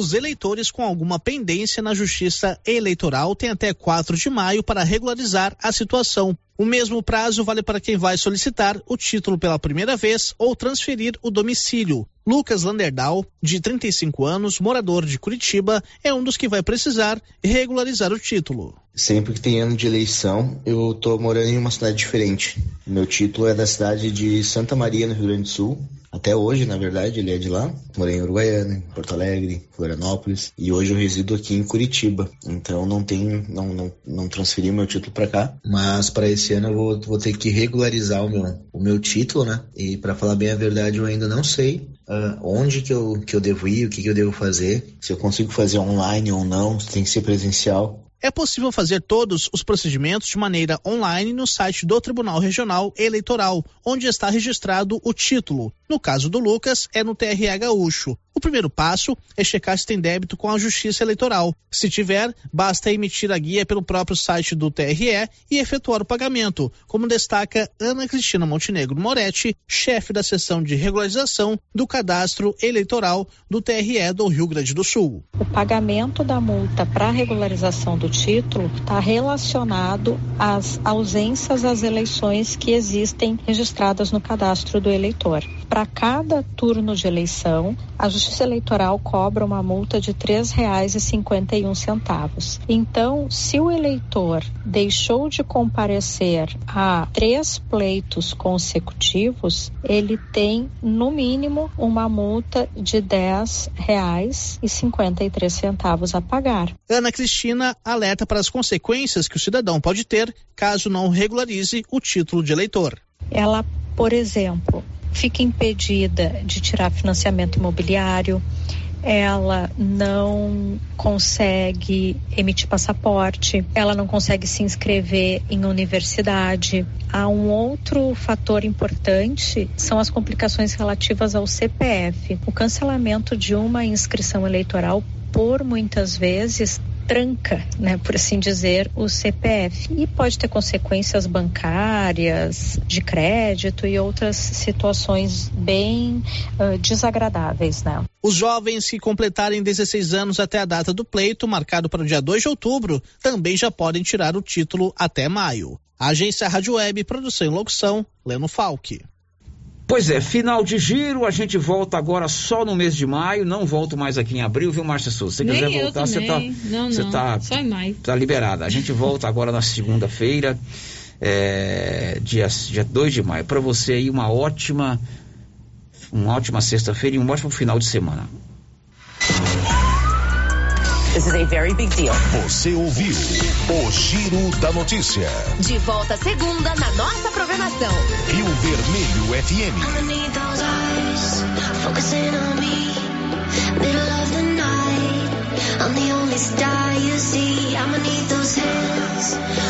Os eleitores com alguma pendência na Justiça Eleitoral têm até 4 de maio para regularizar a situação. O mesmo prazo vale para quem vai solicitar o título pela primeira vez ou transferir o domicílio. Lucas Landerdal, de 35 anos, morador de Curitiba, é um dos que vai precisar regularizar o título. Sempre que tem ano de eleição, eu estou morando em uma cidade diferente. Meu título é da cidade de Santa Maria, no Rio Grande do Sul. Até hoje, na verdade, ele é de lá. Morei em Uruguaiana, em Porto Alegre, Florianópolis e hoje eu resido aqui em Curitiba. Então não tenho, não, não, não transferi meu título para cá. Mas para esse ano eu vou, vou ter que regularizar o meu, o meu título, né? E para falar bem a verdade, eu ainda não sei uh, onde que eu, que eu devo ir, o que, que eu devo fazer, se eu consigo fazer online ou não, se tem que ser presencial. É possível fazer todos os procedimentos de maneira online no site do Tribunal Regional Eleitoral, onde está registrado o título. No caso do Lucas, é no TRE Gaúcho. O primeiro passo é checar se tem débito com a Justiça Eleitoral. Se tiver, basta emitir a guia pelo próprio site do TRE e efetuar o pagamento, como destaca Ana Cristina Montenegro Moretti, chefe da seção de regularização do cadastro eleitoral do TRE do Rio Grande do Sul. O pagamento da multa para regularização do título está relacionado às ausências às eleições que existem registradas no cadastro do eleitor. Para cada turno de eleição, a Justiça Eleitoral cobra uma multa de R$ 3,51. Então, se o eleitor deixou de comparecer a três pleitos consecutivos, ele tem, no mínimo, uma multa de R$ 10,53 a pagar. Ana Cristina alerta para as consequências que o cidadão pode ter caso não regularize o título de eleitor. Ela, por exemplo, fica impedida de tirar financiamento imobiliário, ela não consegue emitir passaporte, ela não consegue se inscrever em universidade. Há um outro fator importante, são as complicações relativas ao CPF. O cancelamento de uma inscrição eleitoral por muitas vezes tranca, né, por assim dizer, o CPF e pode ter consequências bancárias, de crédito e outras situações bem uh, desagradáveis, né? Os jovens que completarem 16 anos até a data do pleito, marcado para o dia 2 de outubro, também já podem tirar o título até maio. Agência Rádio Web, produção e locução, Leno Falck. Pois é, final de giro, a gente volta agora só no mês de maio, não volto mais aqui em abril, viu, Márcia Souza? Se Nem quiser voltar, você tá, não, você não. tá, Só em maio. tá liberada. A gente volta agora na segunda-feira, é, dia, dia 2 de maio. Para você aí, uma ótima, uma ótima sexta-feira e um ótimo final de semana. This is a very big deal. Você ouviu o Giro da Notícia. De volta segunda na nossa programação. Rio Vermelho FM. Focusing on me, middle of the night. I'm the only star you see. I'ma need those hands.